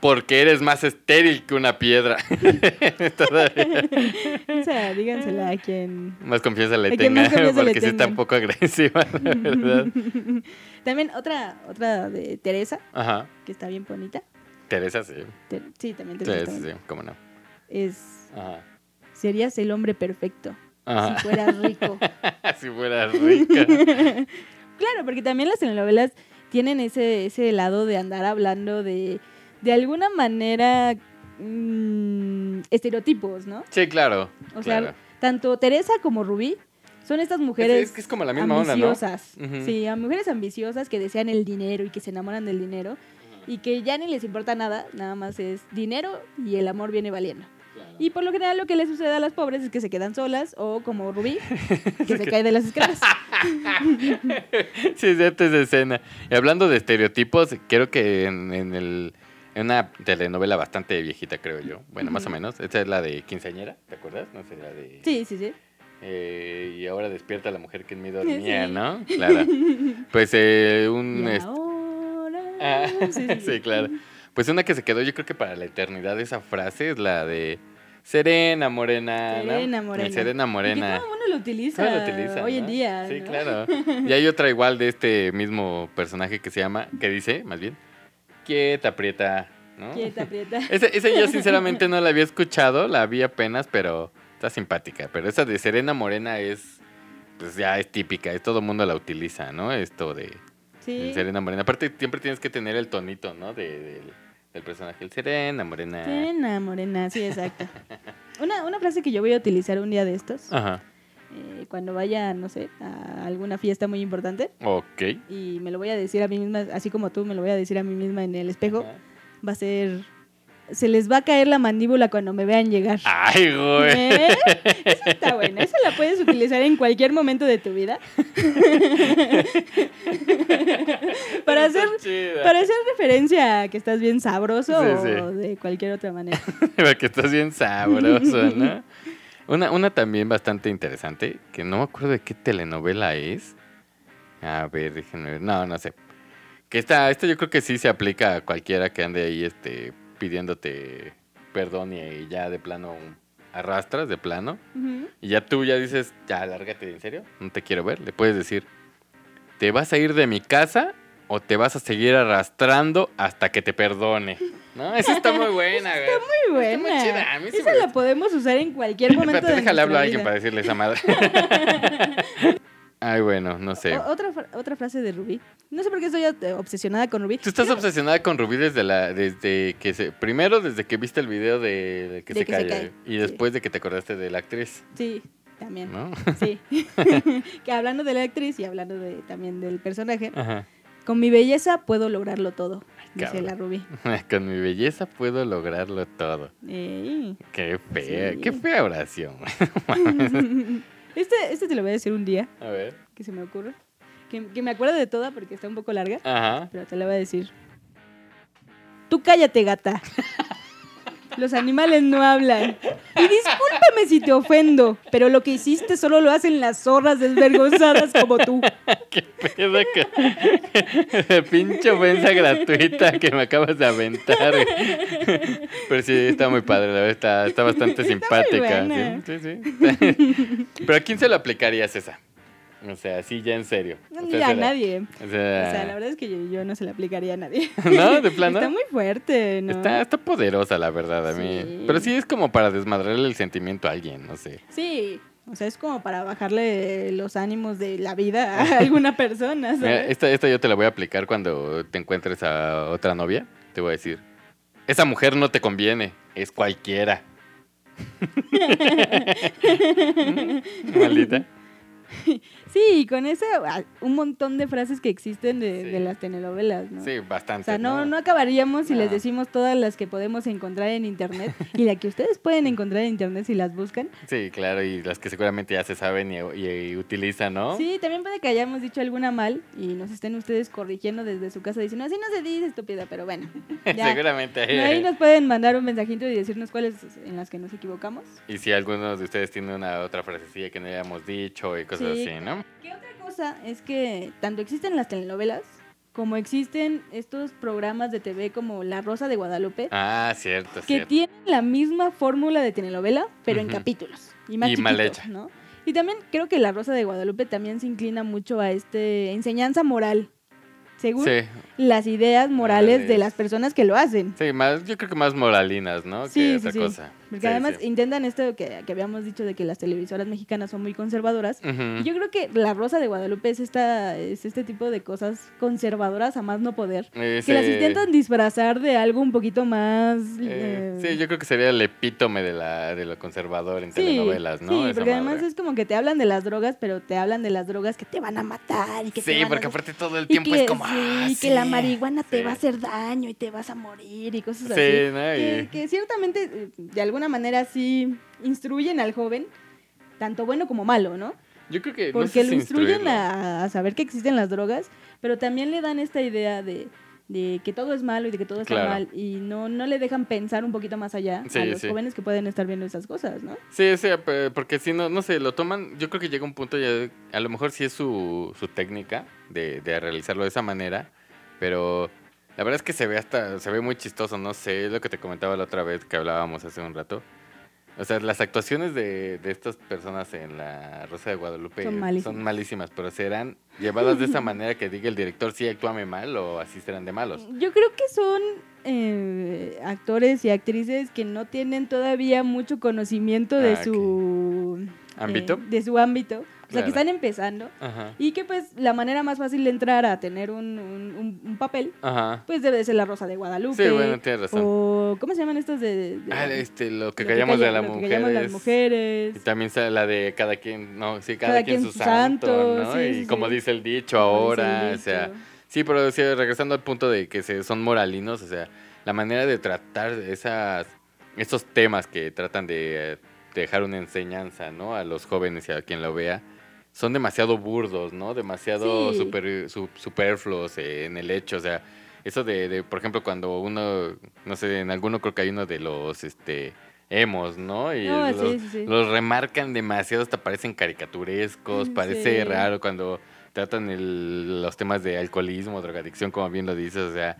porque eres más estéril que una piedra. Todavía. Esa, dígansela a quien... Más confianza le tenga, confianza le porque sí está un poco agresiva, la verdad. También otra, otra de Teresa, Ajá. que está bien bonita. Teresa, sí. Sí, también Teresa. sí, sí, cómo no. Es, Ajá. serías el hombre perfecto Ajá. si fueras rico. si fuera rica. Claro, porque también las telenovelas tienen ese, ese lado de andar hablando de, de alguna manera, mm, estereotipos, ¿no? Sí, claro. O sea, tanto Teresa como Rubí Son estas mujeres Es, es que es como la misma onda, ¿no? ambiciosas. Sí, a mujeres ambiciosas que desean el dinero y que se enamoran del dinero y que ya ni les importa nada, nada más es dinero y el amor viene valiendo. Y por lo general lo que le sucede a las pobres es que se quedan solas o como Rubí, que se cae de las escaleras. Sí, es de antes de escena. Y hablando de estereotipos, creo que en, en el, una telenovela bastante viejita, creo yo. Bueno, más o menos. Esta es la de Quinceañera, ¿te acuerdas? No sé, la de... Sí, sí, sí. Eh, y ahora despierta la mujer que en mí dormía, Sí. ¿no? Claro. Pues eh, un... Y ahora... Ah, Sí, sí, sí, claro. Pues una que se quedó yo creo que para la eternidad esa frase es la de Serena Morena. Serena Morena. Serena Y que Morena. todo mundo lo utiliza, Todo lo utiliza, hoy en día. Sí, ¿no? claro. Y hay otra igual de este mismo personaje que se llama, que dice, más bien, quieta, aprieta, ¿no? Quieta, aprieta. Ese, ese yo sinceramente no la había escuchado, la vi apenas, pero está simpática. Pero esa de Serena Morena es, pues ya es típica, es, todo el mundo la utiliza, ¿no? Esto de, Sí. Serena Morena. Aparte siempre tienes que tener el tonito, ¿no? De, del, del personaje, el Serena Morena. Serena, morena, sí, exacto. Una, una frase que yo voy a utilizar un día de estos, Ajá, eh, cuando vaya, no sé, a alguna fiesta muy importante, ok. y me lo voy a decir a mí misma, así como tú me lo voy a decir a mí misma en el espejo, Ajá. va a ser, se les va a caer la mandíbula cuando me vean llegar. Ay, güey. ¿Eh? Esa está buena, esa la puedes utilizar en cualquier momento de tu vida. para hacer para hacer referencia a que estás bien sabroso Sí, o sí. de cualquier otra manera. Porque estás bien sabroso, ¿no? Una, una también bastante interesante, que no me acuerdo de qué telenovela es. A ver, déjenme ver. No, no sé. Que esta, esta yo creo que sí se aplica a cualquiera que ande ahí este, pidiéndote perdón y ya de plano arrastras, de plano. Ujú. Y ya tú ya dices, ya, lárgate, ¿en serio? No te quiero ver. Le puedes decir, ¿te vas a ir de mi casa o te vas a seguir arrastrando hasta que te perdone? ¿No? Esa está muy buena, güey. Muy buena. Está muy chida, a mí Esa la podemos usar en cualquier momento Espérate, de déjale hablar a alguien para decirle esa madre. Ay, bueno, no sé. O- otra, otra frase de Rubí. No sé por qué estoy eh, obsesionada con Rubí. Tú estás obsesionada con Rubí desde la, desde que se, primero desde que viste el video de, de que, De se, que se cae, cae, y sí. después de que te acordaste de la actriz, Sí, también. ¿no? Sí. que hablando de la actriz y hablando de, también del personaje, Ajá. Con mi belleza puedo lograrlo todo, dice la Rubí. Con mi belleza puedo lograrlo todo. Ey. Qué fea, Sí. qué fea oración. Este, este te lo voy a decir un día, A ver. que se me ocurre. Que, que me acuerdo de toda porque está un poco larga, Ajá. pero te la voy a decir. Tú cállate, gata. Los animales no hablan. Y discúlpame si te ofendo, pero lo que hiciste solo lo hacen las zorras desvergonzadas como tú. Qué pedo que... Pinche ofensa gratuita que me acabas de aventar. Pero sí, está muy padre, la verdad, está, está bastante simpática. buena. Sí, sí, sí. Pero ¿a quién se lo aplicarías esa? O sea, sí, ya en serio. O sea, Ya se a nadie. O O sea, la verdad es que yo, yo no se la aplicaría a nadie. ¿no? De plano. Está muy fuerte, ¿no? Está, está poderosa, la verdad, a mí. Sí. Pero sí es como para desmadrarle el sentimiento a alguien, no sé. Sí, o sea, es como para bajarle los ánimos de la vida a alguna persona, esta, esta yo te la voy a aplicar cuando te encuentres a otra novia. Te voy a decir, esa mujer no te conviene, es cualquiera. Maldita. Sí, y con esa, ah, un montón de frases que existen de, Sí. de las telenovelas, ¿no? Sí, O bastante. sea, no, no acabaríamos si No. les decimos todas las que podemos encontrar en internet y la que ustedes pueden encontrar en internet si las buscan. Sí, claro, y las que seguramente ya se saben y, y- y utilizan, ¿no? Sí, también puede que hayamos dicho alguna mal y nos estén ustedes corrigiendo desde su casa diciendo, así no se dice estúpida, pero bueno. ya. seguramente. Ahí nos pueden mandar un mensajito y decirnos cuáles en las que nos equivocamos. Y si alguno de ustedes tiene una otra frasecilla que no hayamos dicho y cosas Sí. así, ¿no? ¿Qué otra cosa es que tanto existen las telenovelas como existen estos programas de TV como La Rosa de Guadalupe Ah, cierto, que cierto. tienen la misma fórmula de telenovela pero en capítulos y más Y mal hecha. ¿no? Y también creo que La Rosa de Guadalupe también se inclina mucho a este enseñanza moral según Sí, las ideas morales de las personas que lo hacen. sí, más, yo creo que más moralinas, ¿no? Sí, que sí, otra sí. cosa. Porque Sí, además sí. intentan esto que, que habíamos dicho de que las televisoras mexicanas son muy conservadoras. Ujú. Y yo creo que La Rosa de Guadalupe es, esta, es este tipo de cosas conservadoras a más no poder. Que las Ese- intentan disfrazar de algo un poquito más... eh, eh, sí, yo creo que sería el epítome de, la, de lo conservador en Sí, telenovelas, ¿no? Sí, Esa porque madre. además es como que te hablan de las drogas, pero te hablan de las drogas que te van a matar y que te Sí, van a porque hacer- aparte todo el tiempo que, es como. sí, ah, que la sí, marihuana te sí. va a hacer daño y te vas a morir y cosas Sí, así. ¿no? Que, Y- que ciertamente, eh, de alguna manera, sí instruyen al joven, tanto bueno como malo, ¿no? Yo creo que. no Porque sé lo si instruyen a, a saber que existen las drogas, pero también le dan esta idea de, de que todo es malo y de que todo está Claro. mal y no, no le dejan pensar un poquito más allá Sí, a los sí. jóvenes que pueden estar viendo esas cosas, ¿no? Sí, sí, porque si no, no sé, lo toman, yo creo que llega un punto ya, a lo mejor sí es su, su técnica de, de realizarlo de esa manera, pero la verdad es que se ve hasta, se ve muy chistoso, no sé, es lo que te comentaba la otra vez que hablábamos hace un rato. O sea, las actuaciones de, de estas personas en la Rosa de Guadalupe Son son malísimas. malísimas, pero serán llevadas de esa manera que diga el director, sí, actúame mal o así serán de malos. Yo creo que son eh, actores y actrices que no tienen todavía mucho conocimiento de Ah, su ¿Ámbito? eh, de su ámbito. O sea, que están empezando. Ajá. Y que pues la manera más fácil de entrar a tener un, un- papel, Ajá. pues debe de ser la Rosa de Guadalupe. Sí, bueno, tienes razón. O, ¿cómo se llaman estos de...? de- Ah, este, lo que lo callamos calla- de las lo que mujeres. callamos las mujeres. Y también la de cada quien, no, sí, cada, quien, su santo, ¿no? sí, y sí, como dice el dicho el ahora, o sea, sí, pero sí, regresando al punto de que se, son moralinos, o sea, la manera de tratar esas, esos temas que tratan de, eh, dejar una enseñanza, ¿no? A los jóvenes y a quien lo vea, son demasiado burdos, ¿no? Demasiado Sí. super- su- superfluos eh, en el hecho, o sea, eso de, de, por ejemplo, cuando uno, no sé, en alguno creo que hay uno de los, este, emos, ¿no? Y No, los, sí, sí, sí. los remarcan demasiado, hasta parecen caricaturescos, Mm, parece raro cuando tratan el- los temas de alcoholismo, drogadicción, como bien lo dices, o sea,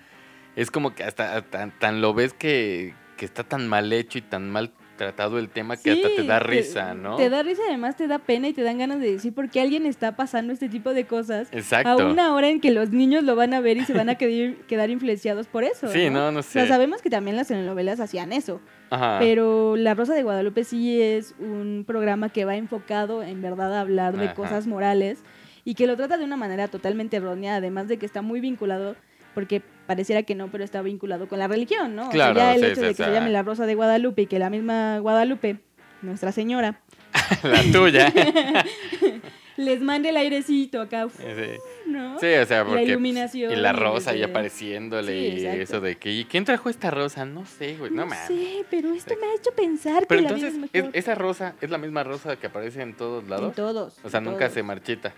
es como que hasta tan, tan lo ves que, que está tan mal hecho y tan mal tratado el tema que hasta te da risa, ¿no? Te da risa, además te da pena y te dan ganas de decir por qué alguien está pasando este tipo de cosas Exacto. a una hora en que los niños lo van a ver y se van a quedar, quedar influenciados por eso. Sí, ¿no? no, no O sea, sé. sabemos que también las telenovelas hacían eso, Ajá. pero La Rosa de Guadalupe sí es un programa que va enfocado en verdad a hablar de Ajá. cosas morales y que lo trata de una manera totalmente errónea, además de que está muy vinculado, porque pareciera que no, pero está vinculado con la religión, ¿no? O sea, Claro, ya el sí, hecho sí, de que se llame La Rosa de Guadalupe y que la misma Guadalupe, Nuestra Señora, la tuya. les mande el airecito acá, sí. ¿no? Sí, o sea, La porque... pues, iluminación Y la y rosa ahí desde- apareciéndole Sí, y eso de que... ¿Y quién trajo esta rosa? No sé, güey, no, No mames. sé, pero esto me ha hecho pensar Pero que la vida entonces, es ¿es- mejor. ¿esa rosa es la misma rosa que aparece en todos lados? En todos. O sea, nunca todos. se marchita.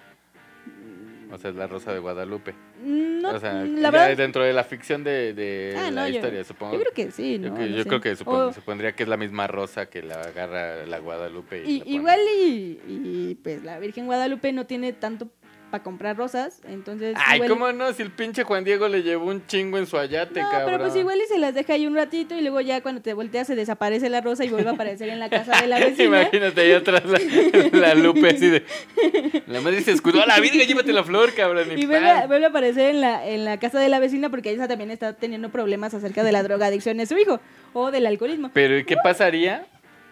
O sea, es la rosa de Guadalupe. No, o sea, la verdad, dentro de la ficción de, de Ah, la no, yo- historia, supongo. yo creo que sí, Yo, ¿no? No yo sé. creo que supon- O- supondría que es la misma rosa que la agarra la Guadalupe. Y, Y, la igual y, y, pues la Virgen Guadalupe no tiene tanto para comprar rosas, entonces... Ay, igual ¿cómo no? Si el pinche Juan Diego le llevó un chingo en su ayate, No, cabrón. pero pues igual y se las deja ahí un ratito y luego ya cuando te volteas se desaparece la rosa y vuelve a aparecer en la casa de la vecina. Imagínate ahí atrás la, la Lupe así de... La madre se escudó a la virgen, llévate la flor, cabrón. Y vuelve, a- vuelve a aparecer en la, en la casa de la vecina porque ella también está teniendo problemas acerca de la drogadicción de su hijo o del alcoholismo. Pero ¿y qué pasaría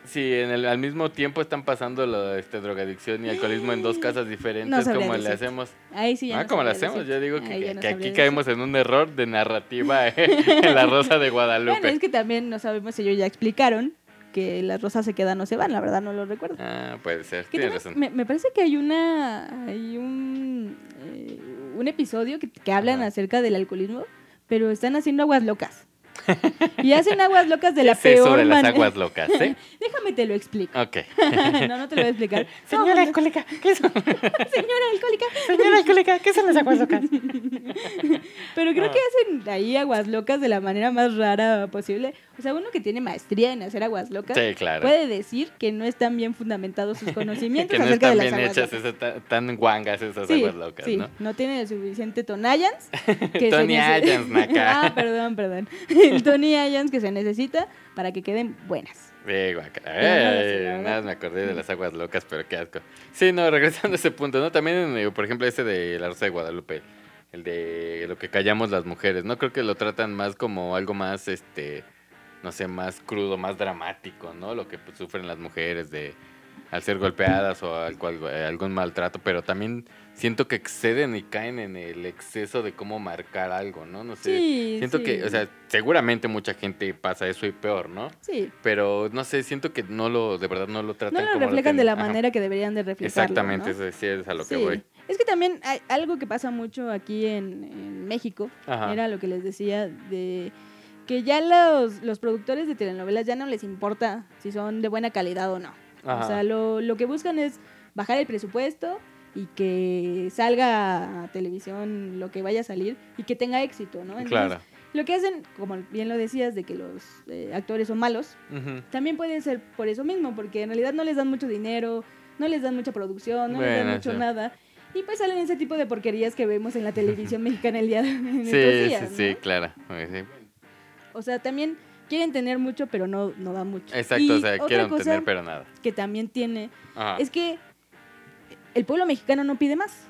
si en el, al mismo tiempo están pasando la este, drogadicción y alcoholismo en dos casas diferentes? No ¿Cómo le hacemos? Ahí sí ya ah, no ¿cómo le hacemos? decirte. Yo digo que, no aquí caemos en un error de narrativa eh, en la Rosa de Guadalupe. Bueno, es que también no sabemos si ellos ya explicaron que las rosas se quedan o se van, la verdad no lo recuerdo. Ah, puede ser, tienes razón. me, me parece que hay una hay un, eh, un episodio que, que hablan Ajá. acerca del alcoholismo, pero están haciendo aguas locas. Y hacen aguas locas de ¿Qué la es eso peor de las manera. aguas locas, eh? Déjame te lo explico. Ok. no, no te lo voy a explicar. Señora No, alcohólica, ¿qué son? señora alcohólica. Señora alcohólica, ¿qué son las aguas locas? Pero creo Ah. que hacen ahí aguas locas de la manera más rara posible. O sea, uno que tiene maestría en hacer aguas locas Sí, claro. puede decir que no están bien fundamentados sus conocimientos que no acerca están de las bien aguas hechas, locas. esas tan, tan guangas esas aguas locas, sí, ¿no? tiene el suficiente Tonayans. que se Tony nece- ah, perdón, perdón. El Tony Ayans que se necesita para que queden buenas. Guácala. Ya no nada más me acordé de las aguas locas, pero qué asco. Sí, no, regresando a ese punto, ¿no? También, eh, por ejemplo, ese de la Rosa de Guadalupe, el de lo que callamos las mujeres, ¿no? Creo que lo tratan más como algo más, este, no sé, más crudo, más dramático, ¿no? Lo que pues, sufren las mujeres de al ser golpeadas o al cual- eh, algún maltrato, pero también siento que exceden y caen en el exceso de cómo marcar algo, ¿no? No sé. Sí, siento sí. que, o sea, seguramente mucha gente pasa eso y peor, ¿no? Sí. Pero no sé, siento que no lo, de verdad no lo No tratan lo como reflejan de la ajá. manera que deberían de reflejarlo. Exactamente, ¿no? eso sí es a lo que voy. Es que también hay algo que pasa mucho aquí en, en México, Ajá. era lo que les decía, de que ya los, los productores de telenovelas ya no les importa si son de buena calidad o no. Ajá. O sea, lo, lo que buscan es bajar el presupuesto y que salga a televisión lo que vaya a salir y que tenga éxito, ¿no? Entonces, Claro. Lo que hacen, como bien lo decías, de que los eh, actores son malos, Ujú. también pueden ser por eso mismo, porque en realidad no les dan mucho dinero, no les dan mucha producción, no les dan Bueno, mucho sí. nada. Y pues salen ese tipo de porquerías que vemos en la televisión mexicana el día de en Sí, sí, días, sí, ¿no? claro. Eh, sí. O sea, también quieren tener mucho, pero no, no dan mucho. Exacto, Y o sea, quieren cosa tener, pero nada. que también tiene Ajá. es que el pueblo mexicano no pide más.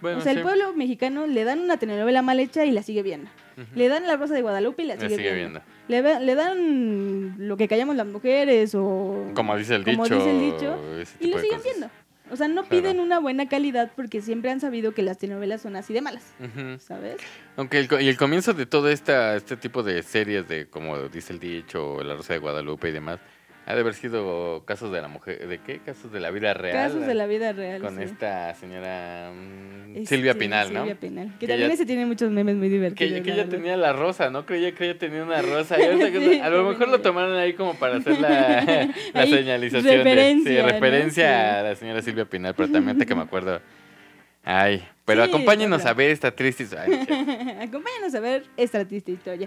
Bueno, o sea, sí. el pueblo mexicano le dan una telenovela mal hecha y la sigue viendo. Le dan La Rosa de Guadalupe y la La sigue, sigue viendo. viendo. Le, dan lo que callamos las mujeres o... Como dice el como dicho. dice el dicho, ese y lo siguen cosas. viendo. O sea, no Claro. piden una buena calidad porque siempre han sabido que las telenovelas son así de malas. ¿sabes? Aunque el, y el comienzo de todo esta, este tipo de series de, como dice el dicho, La Rosa de Guadalupe y demás, ha de haber sido casos de la mujer, ¿de qué? Casos de la vida real. Casos de la vida real. Con sí. esta señora mm, Este, Silvia Pinal, ¿no? Silvia Pinal. Que, Que también ese tiene muchos memes muy divertidos. Que, que la ella tenía la rosa, ¿no? Creía que ella tenía una rosa. y ahorita que- Sí, a lo mejor lo tomaron ahí como para hacer la, señalización. de- referencia, ¿no? referencia a la señora Silvia Pinal, pero también ahorita que me acuerdo. Ay, pero Sí, acompáñenos a ver esta triste historia. Acompáñanos a ver esta triste historia.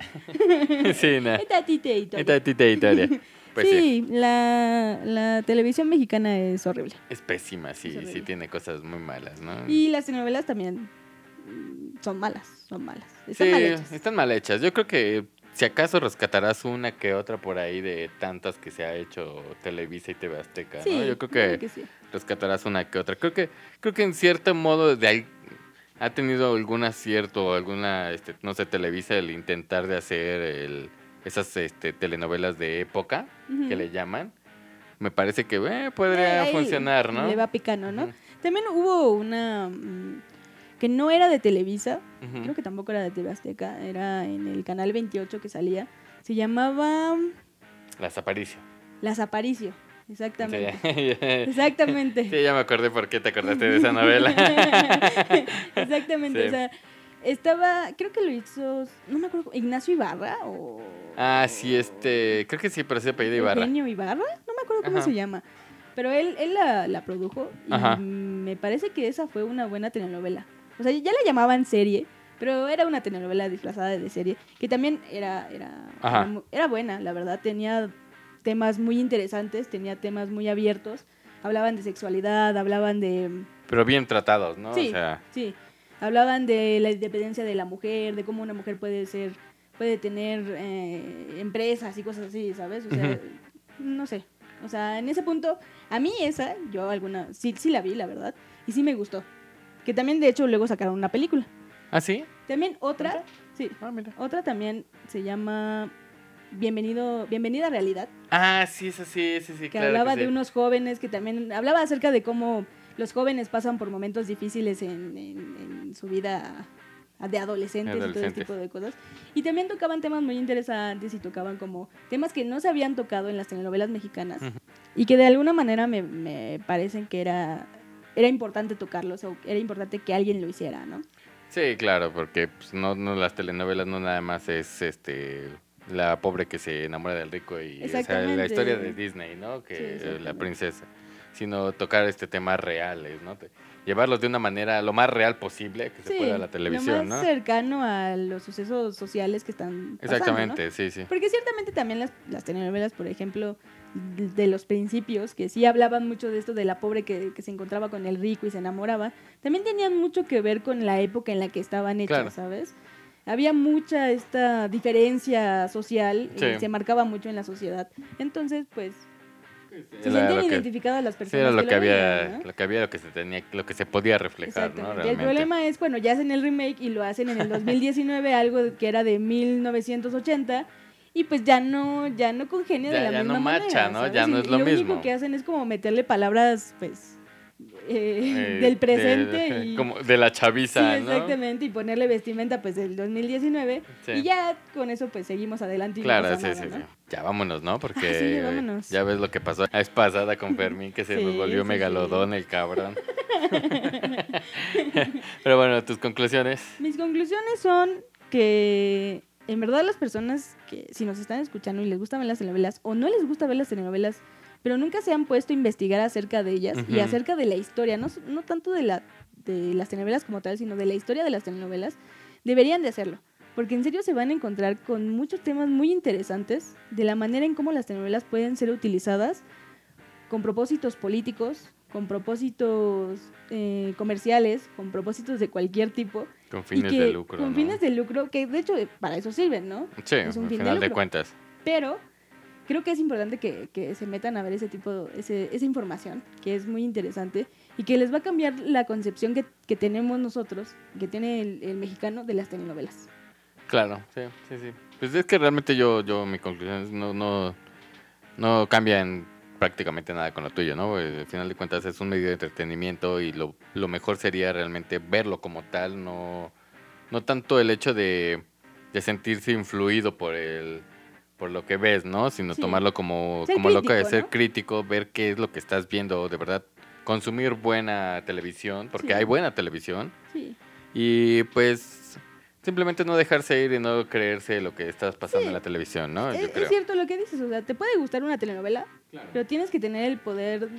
sí, no. Esta triste historia. Esta triste historia. Pues sí. sí, La, la televisión mexicana es horrible. Es pésima, sí, Es sí tiene cosas muy malas, ¿no? Y las telenovelas también mm, son malas, son malas. Están sí, mal hechas. están mal hechas. Yo creo que si acaso rescatarás una que otra por ahí de tantas que se ha hecho Televisa y TV Azteca, Sí, ¿no? Yo creo que, sí. rescatarás una que otra. Creo que creo que en cierto modo de ahí ha tenido algún acierto o alguna este, no sé, Televisa el intentar de hacer el, esas este, telenovelas de época que le llaman. Me parece que eh, podría funcionar, ¿no? Le va picando, ¿no? También hubo una mm, que no era de Televisa, creo que tampoco era de TV Azteca, era en el canal 28 que salía. Se llamaba Las Aparicio. Las Aparicio, exactamente. Sí. Exactamente. Sí, ya me acordé por qué te acordaste de esa novela. Exactamente, Sí. o sea, estaba, creo que lo hizo, no me acuerdo, Ignacio Ibarra o ah, sí, este, creo que sí, pero sí apellido Ibarra. Eugenio Ibarra, no me acuerdo cómo Ajá. se llama. Pero él, él la, la produjo y Ajá. me parece que esa fue una buena telenovela. O sea, ya la llamaban serie, pero era una telenovela disfrazada de serie, que también era, era, era, era buena, la verdad. Tenía temas muy interesantes, tenía temas muy abiertos. Hablaban de sexualidad, hablaban de... Pero bien tratados, ¿no? Sí, O sea, sí. Hablaban de la independencia de la mujer, de cómo una mujer puede ser, puede tener eh, empresas y cosas así, ¿sabes? O sea, no sé. O sea, en ese punto, a mí esa, yo alguna, sí, sí la vi, la verdad, y sí me gustó. Que también, de hecho, luego sacaron una película. ¿ah, sí? También otra, sí, Ah, mira. otra también se llama Bienvenido, Bienvenida a Realidad, Ah, sí, sí, sí, sí, que claro. hablaba que de sí. unos jóvenes que también hablaba acerca de cómo los jóvenes pasan por momentos difíciles en, en- en su vida de adolescentes, y todo ese tipo de cosas. Y también tocaban temas muy interesantes y tocaban como temas que no se habían tocado en las telenovelas mexicanas y que de alguna manera me, me parecen que era, era importante tocarlos o era importante que alguien lo hiciera, ¿no? Sí, claro, porque pues, no, no las telenovelas no nada más es este la pobre que se enamora del rico y o sea, la historia de Disney, ¿no? Que la princesa, sino tocar este temas reales, ¿no? Llevarlos de una manera lo más real posible que se pueda a la televisión, lo más ¿no? cercano a los sucesos sociales que están pasando, ¿no? Exactamente, sí, sí. Porque ciertamente también las, las telenovelas, por ejemplo, de, los principios, que sí hablaban mucho de esto de la pobre que, que se encontraba con el rico y se enamoraba, también tenían mucho que ver con la época en la que estaban hechas, Claro. ¿sabes? Había mucha esta diferencia social, y Sí. se marcaba mucho en la sociedad. Entonces, pues, se sienten lo identificadas las Sí, personas. era lo que que lo había, veían, ¿no? lo que había, lo que se tenía, lo que se podía reflejar, ¿no? Realmente. El problema es cuando ya hacen el remake y lo hacen en el 2019, algo que era de 1980, y pues ya no, ya no congenia de Ya- la ya misma no macha, manera, ¿no? ¿sabes? Ya no es lo Lo mismo. único que hacen es como meterle palabras, pues, eh, Eh, del presente de, y... como de la chaviza, sí, ¿no? exactamente, y ponerle vestimenta pues del 2019 Sí. y ya con eso pues seguimos adelante y Claro, sí, nada, sí, ¿no? sí. Ya vámonos, ¿no? Porque Ah, sí, vámonos. ya ves lo que pasó la vez pasada con Fermín, que se nos volvió megalodón el cabrón. Pero bueno, tus conclusiones. Mis conclusiones son que en verdad las personas que si nos están escuchando y les gustan ver las telenovelas o no les gusta ver las telenovelas, pero nunca se han puesto a investigar acerca de ellas y Ujú. acerca de la historia, no, no tanto de, la, de las telenovelas como tal, sino de la historia de las telenovelas, deberían de hacerlo. Porque en serio se van a encontrar con muchos temas muy interesantes de la manera en cómo las telenovelas pueden ser utilizadas con propósitos políticos, con propósitos eh, comerciales, con propósitos de cualquier tipo. Con y fines que- de lucro. Con ¿no? fines de lucro, que de hecho eh, para eso sirven, ¿no? Sí, es un al fin de final de lucro. cuentas. Pero creo que es importante que, que se metan a ver ese tipo, ese, esa información, que es muy interesante y que les va a cambiar la concepción que, que tenemos nosotros, que tiene el, el mexicano de las telenovelas. Claro, sí, sí, sí. Pues es que realmente yo, yo mi conclusión no, no, no cambia en prácticamente nada con lo tuyo, ¿no? Porque al final de cuentas es un medio de entretenimiento y lo, lo mejor sería realmente verlo como tal, no, no tanto el hecho de, de sentirse influido por el por lo que ves, ¿no? Sino Sí. tomarlo como, Ser como lo que es crítico, ser crítico, ver qué es lo que estás viendo, de verdad, consumir buena televisión, porque Sí. hay buena televisión. Sí. Y pues simplemente no dejarse ir y no creerse lo que estás pasando en la televisión, ¿no? es, Yo es creo. cierto lo que dices, o sea, te puede gustar una telenovela, pero tienes que tener el poder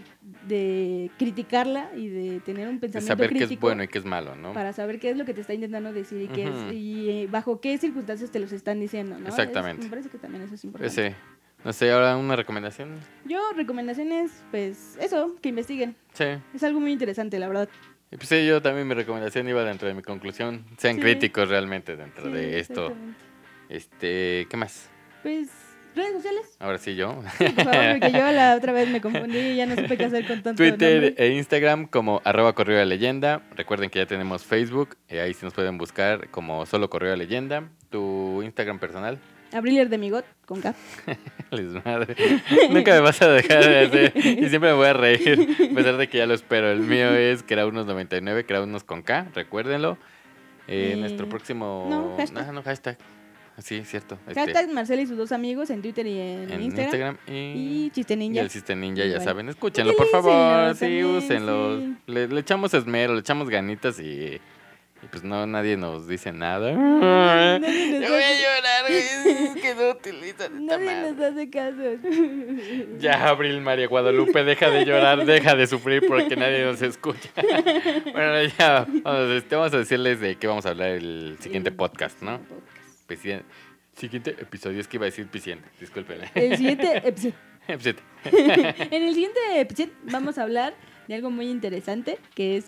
de criticarla y de tener un De pensamiento saber qué crítico. es bueno y qué es malo, ¿no? para saber qué es lo que te está intentando decir y, qué Ujú. es, y eh, bajo qué circunstancias te los están diciendo, ¿no? Es- Exactamente. me parece que también eso es importante. Ese, no sé, ahora una recomendación. Yo, recomendaciones, pues eso, que investiguen. Sí. Es algo muy interesante, la verdad. Y pues sí, yo también mi recomendación iba dentro de mi conclusión. Sean Sí. críticos realmente dentro Sí, de esto. Este, ¿qué más? Pues, redes sociales, Ahora sí yo. por favor, porque yo la otra vez me confundí y ya no supe qué hacer con tanto Twitter nombre. e Instagram como arroba correo de leyenda. Recuerden que ya tenemos Facebook. y ahí sí nos pueden buscar como solo correo de leyenda. Tu Instagram personal. Abriler de Migot, con K. Les madre. Nunca me vas a dejar de hacer. Y siempre me voy a reír. A pesar de que ya lo espero. El mío es que era unos 99, que era unos con K. Recuérdenlo. Eh, Eh, nuestro próximo. no, hashtag. Ah, no, hashtag. Sí, cierto. este, Hashtag Marcela y sus dos amigos en Twitter y en, en Instagram. Instagram. y, Y Chiste y Ninja. el Chiste Ninja, ya Igual. saben. Escúchenlo, por favor. Sí, también, úsenlo. sí. Le, le echamos esmero, le echamos ganitas y. y pues no, nadie nos dice nada. Nadie nos Yo voy a hace- llorar, güey. Es que no utilizan esta Nadie madre. nos hace caso. Ya, Abril María Guadalupe, deja de llorar, deja de sufrir porque nadie nos escucha. bueno, ya, vamos, este, vamos a decirles de qué vamos a hablar el siguiente podcast, ¿no? Piscien- Siguiente episodio, es que iba a decir pisciente, disculpen. El siguiente episodio. En el siguiente episodio vamos a hablar de algo muy interesante que es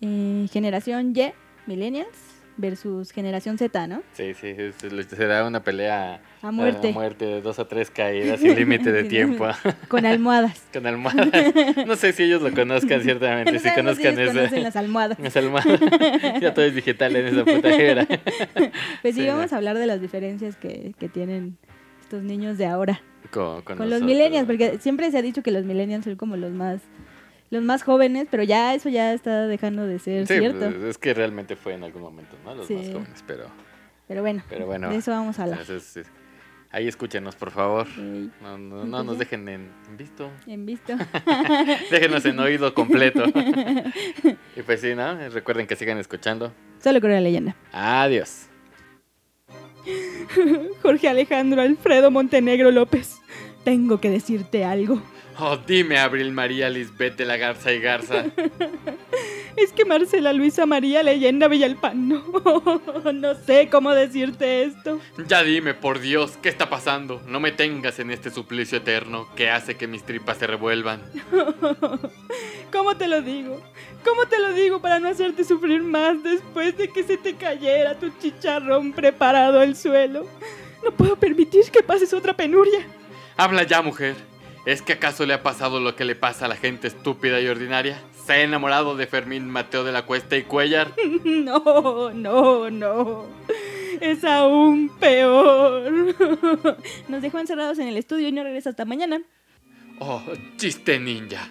eh, generación Y, millennials, versus generación Z, ¿no? Sí, sí, será una pelea A muerte. a muerte de dos a tres caídas sin límite de tiempo. Con almohadas. Con almohadas. No sé si ellos lo conozcan, ciertamente. No si si conozcan esa. conocen las almohadas. Las almohadas. ya todo es digital en esa putajera. Pues sí, Sí, vamos no. a hablar de las diferencias que, que tienen estos niños de ahora. Con, con Con los millennials, porque siempre se ha dicho que los millennials son como los más los más jóvenes, pero ya eso ya está dejando de ser Sí, cierto. pues, es que realmente fue en algún momento, ¿no? Los Sí. más jóvenes, pero, Pero bueno, pero bueno. de eso vamos a hablar. ahí escúchenos, por favor. No, no, no nos dejen en, en visto. en visto. Déjenos en oído completo. y pues sí, ¿no? Recuerden que sigan escuchando. Solo creo la leyenda. Adiós. Jorge Alejandro Alfredo Montenegro López. Tengo que decirte algo. Oh, dime, Abril María Lisbeth de la Garza y Garza. Es que Marcela Luisa María Leyenda Villalpando. no sé cómo decirte esto. Ya dime, por Dios, ¿qué está pasando? No me tengas en este suplicio eterno que hace que mis tripas se revuelvan. ¿Cómo te lo digo? ¿Cómo te lo digo para no hacerte sufrir más después de que se te cayera tu chicharrón preparado al suelo? No puedo permitir que pases otra penuria. Habla ya, mujer. ¿Es que acaso le ha pasado lo que le pasa a la gente estúpida y ordinaria? ¿Se ha enamorado de Fermín Mateo de la Cuesta y Cuellar? No, no, no. Es aún peor. Nos dejó encerrados en el estudio y no regresa hasta mañana. Oh, chiste ninja.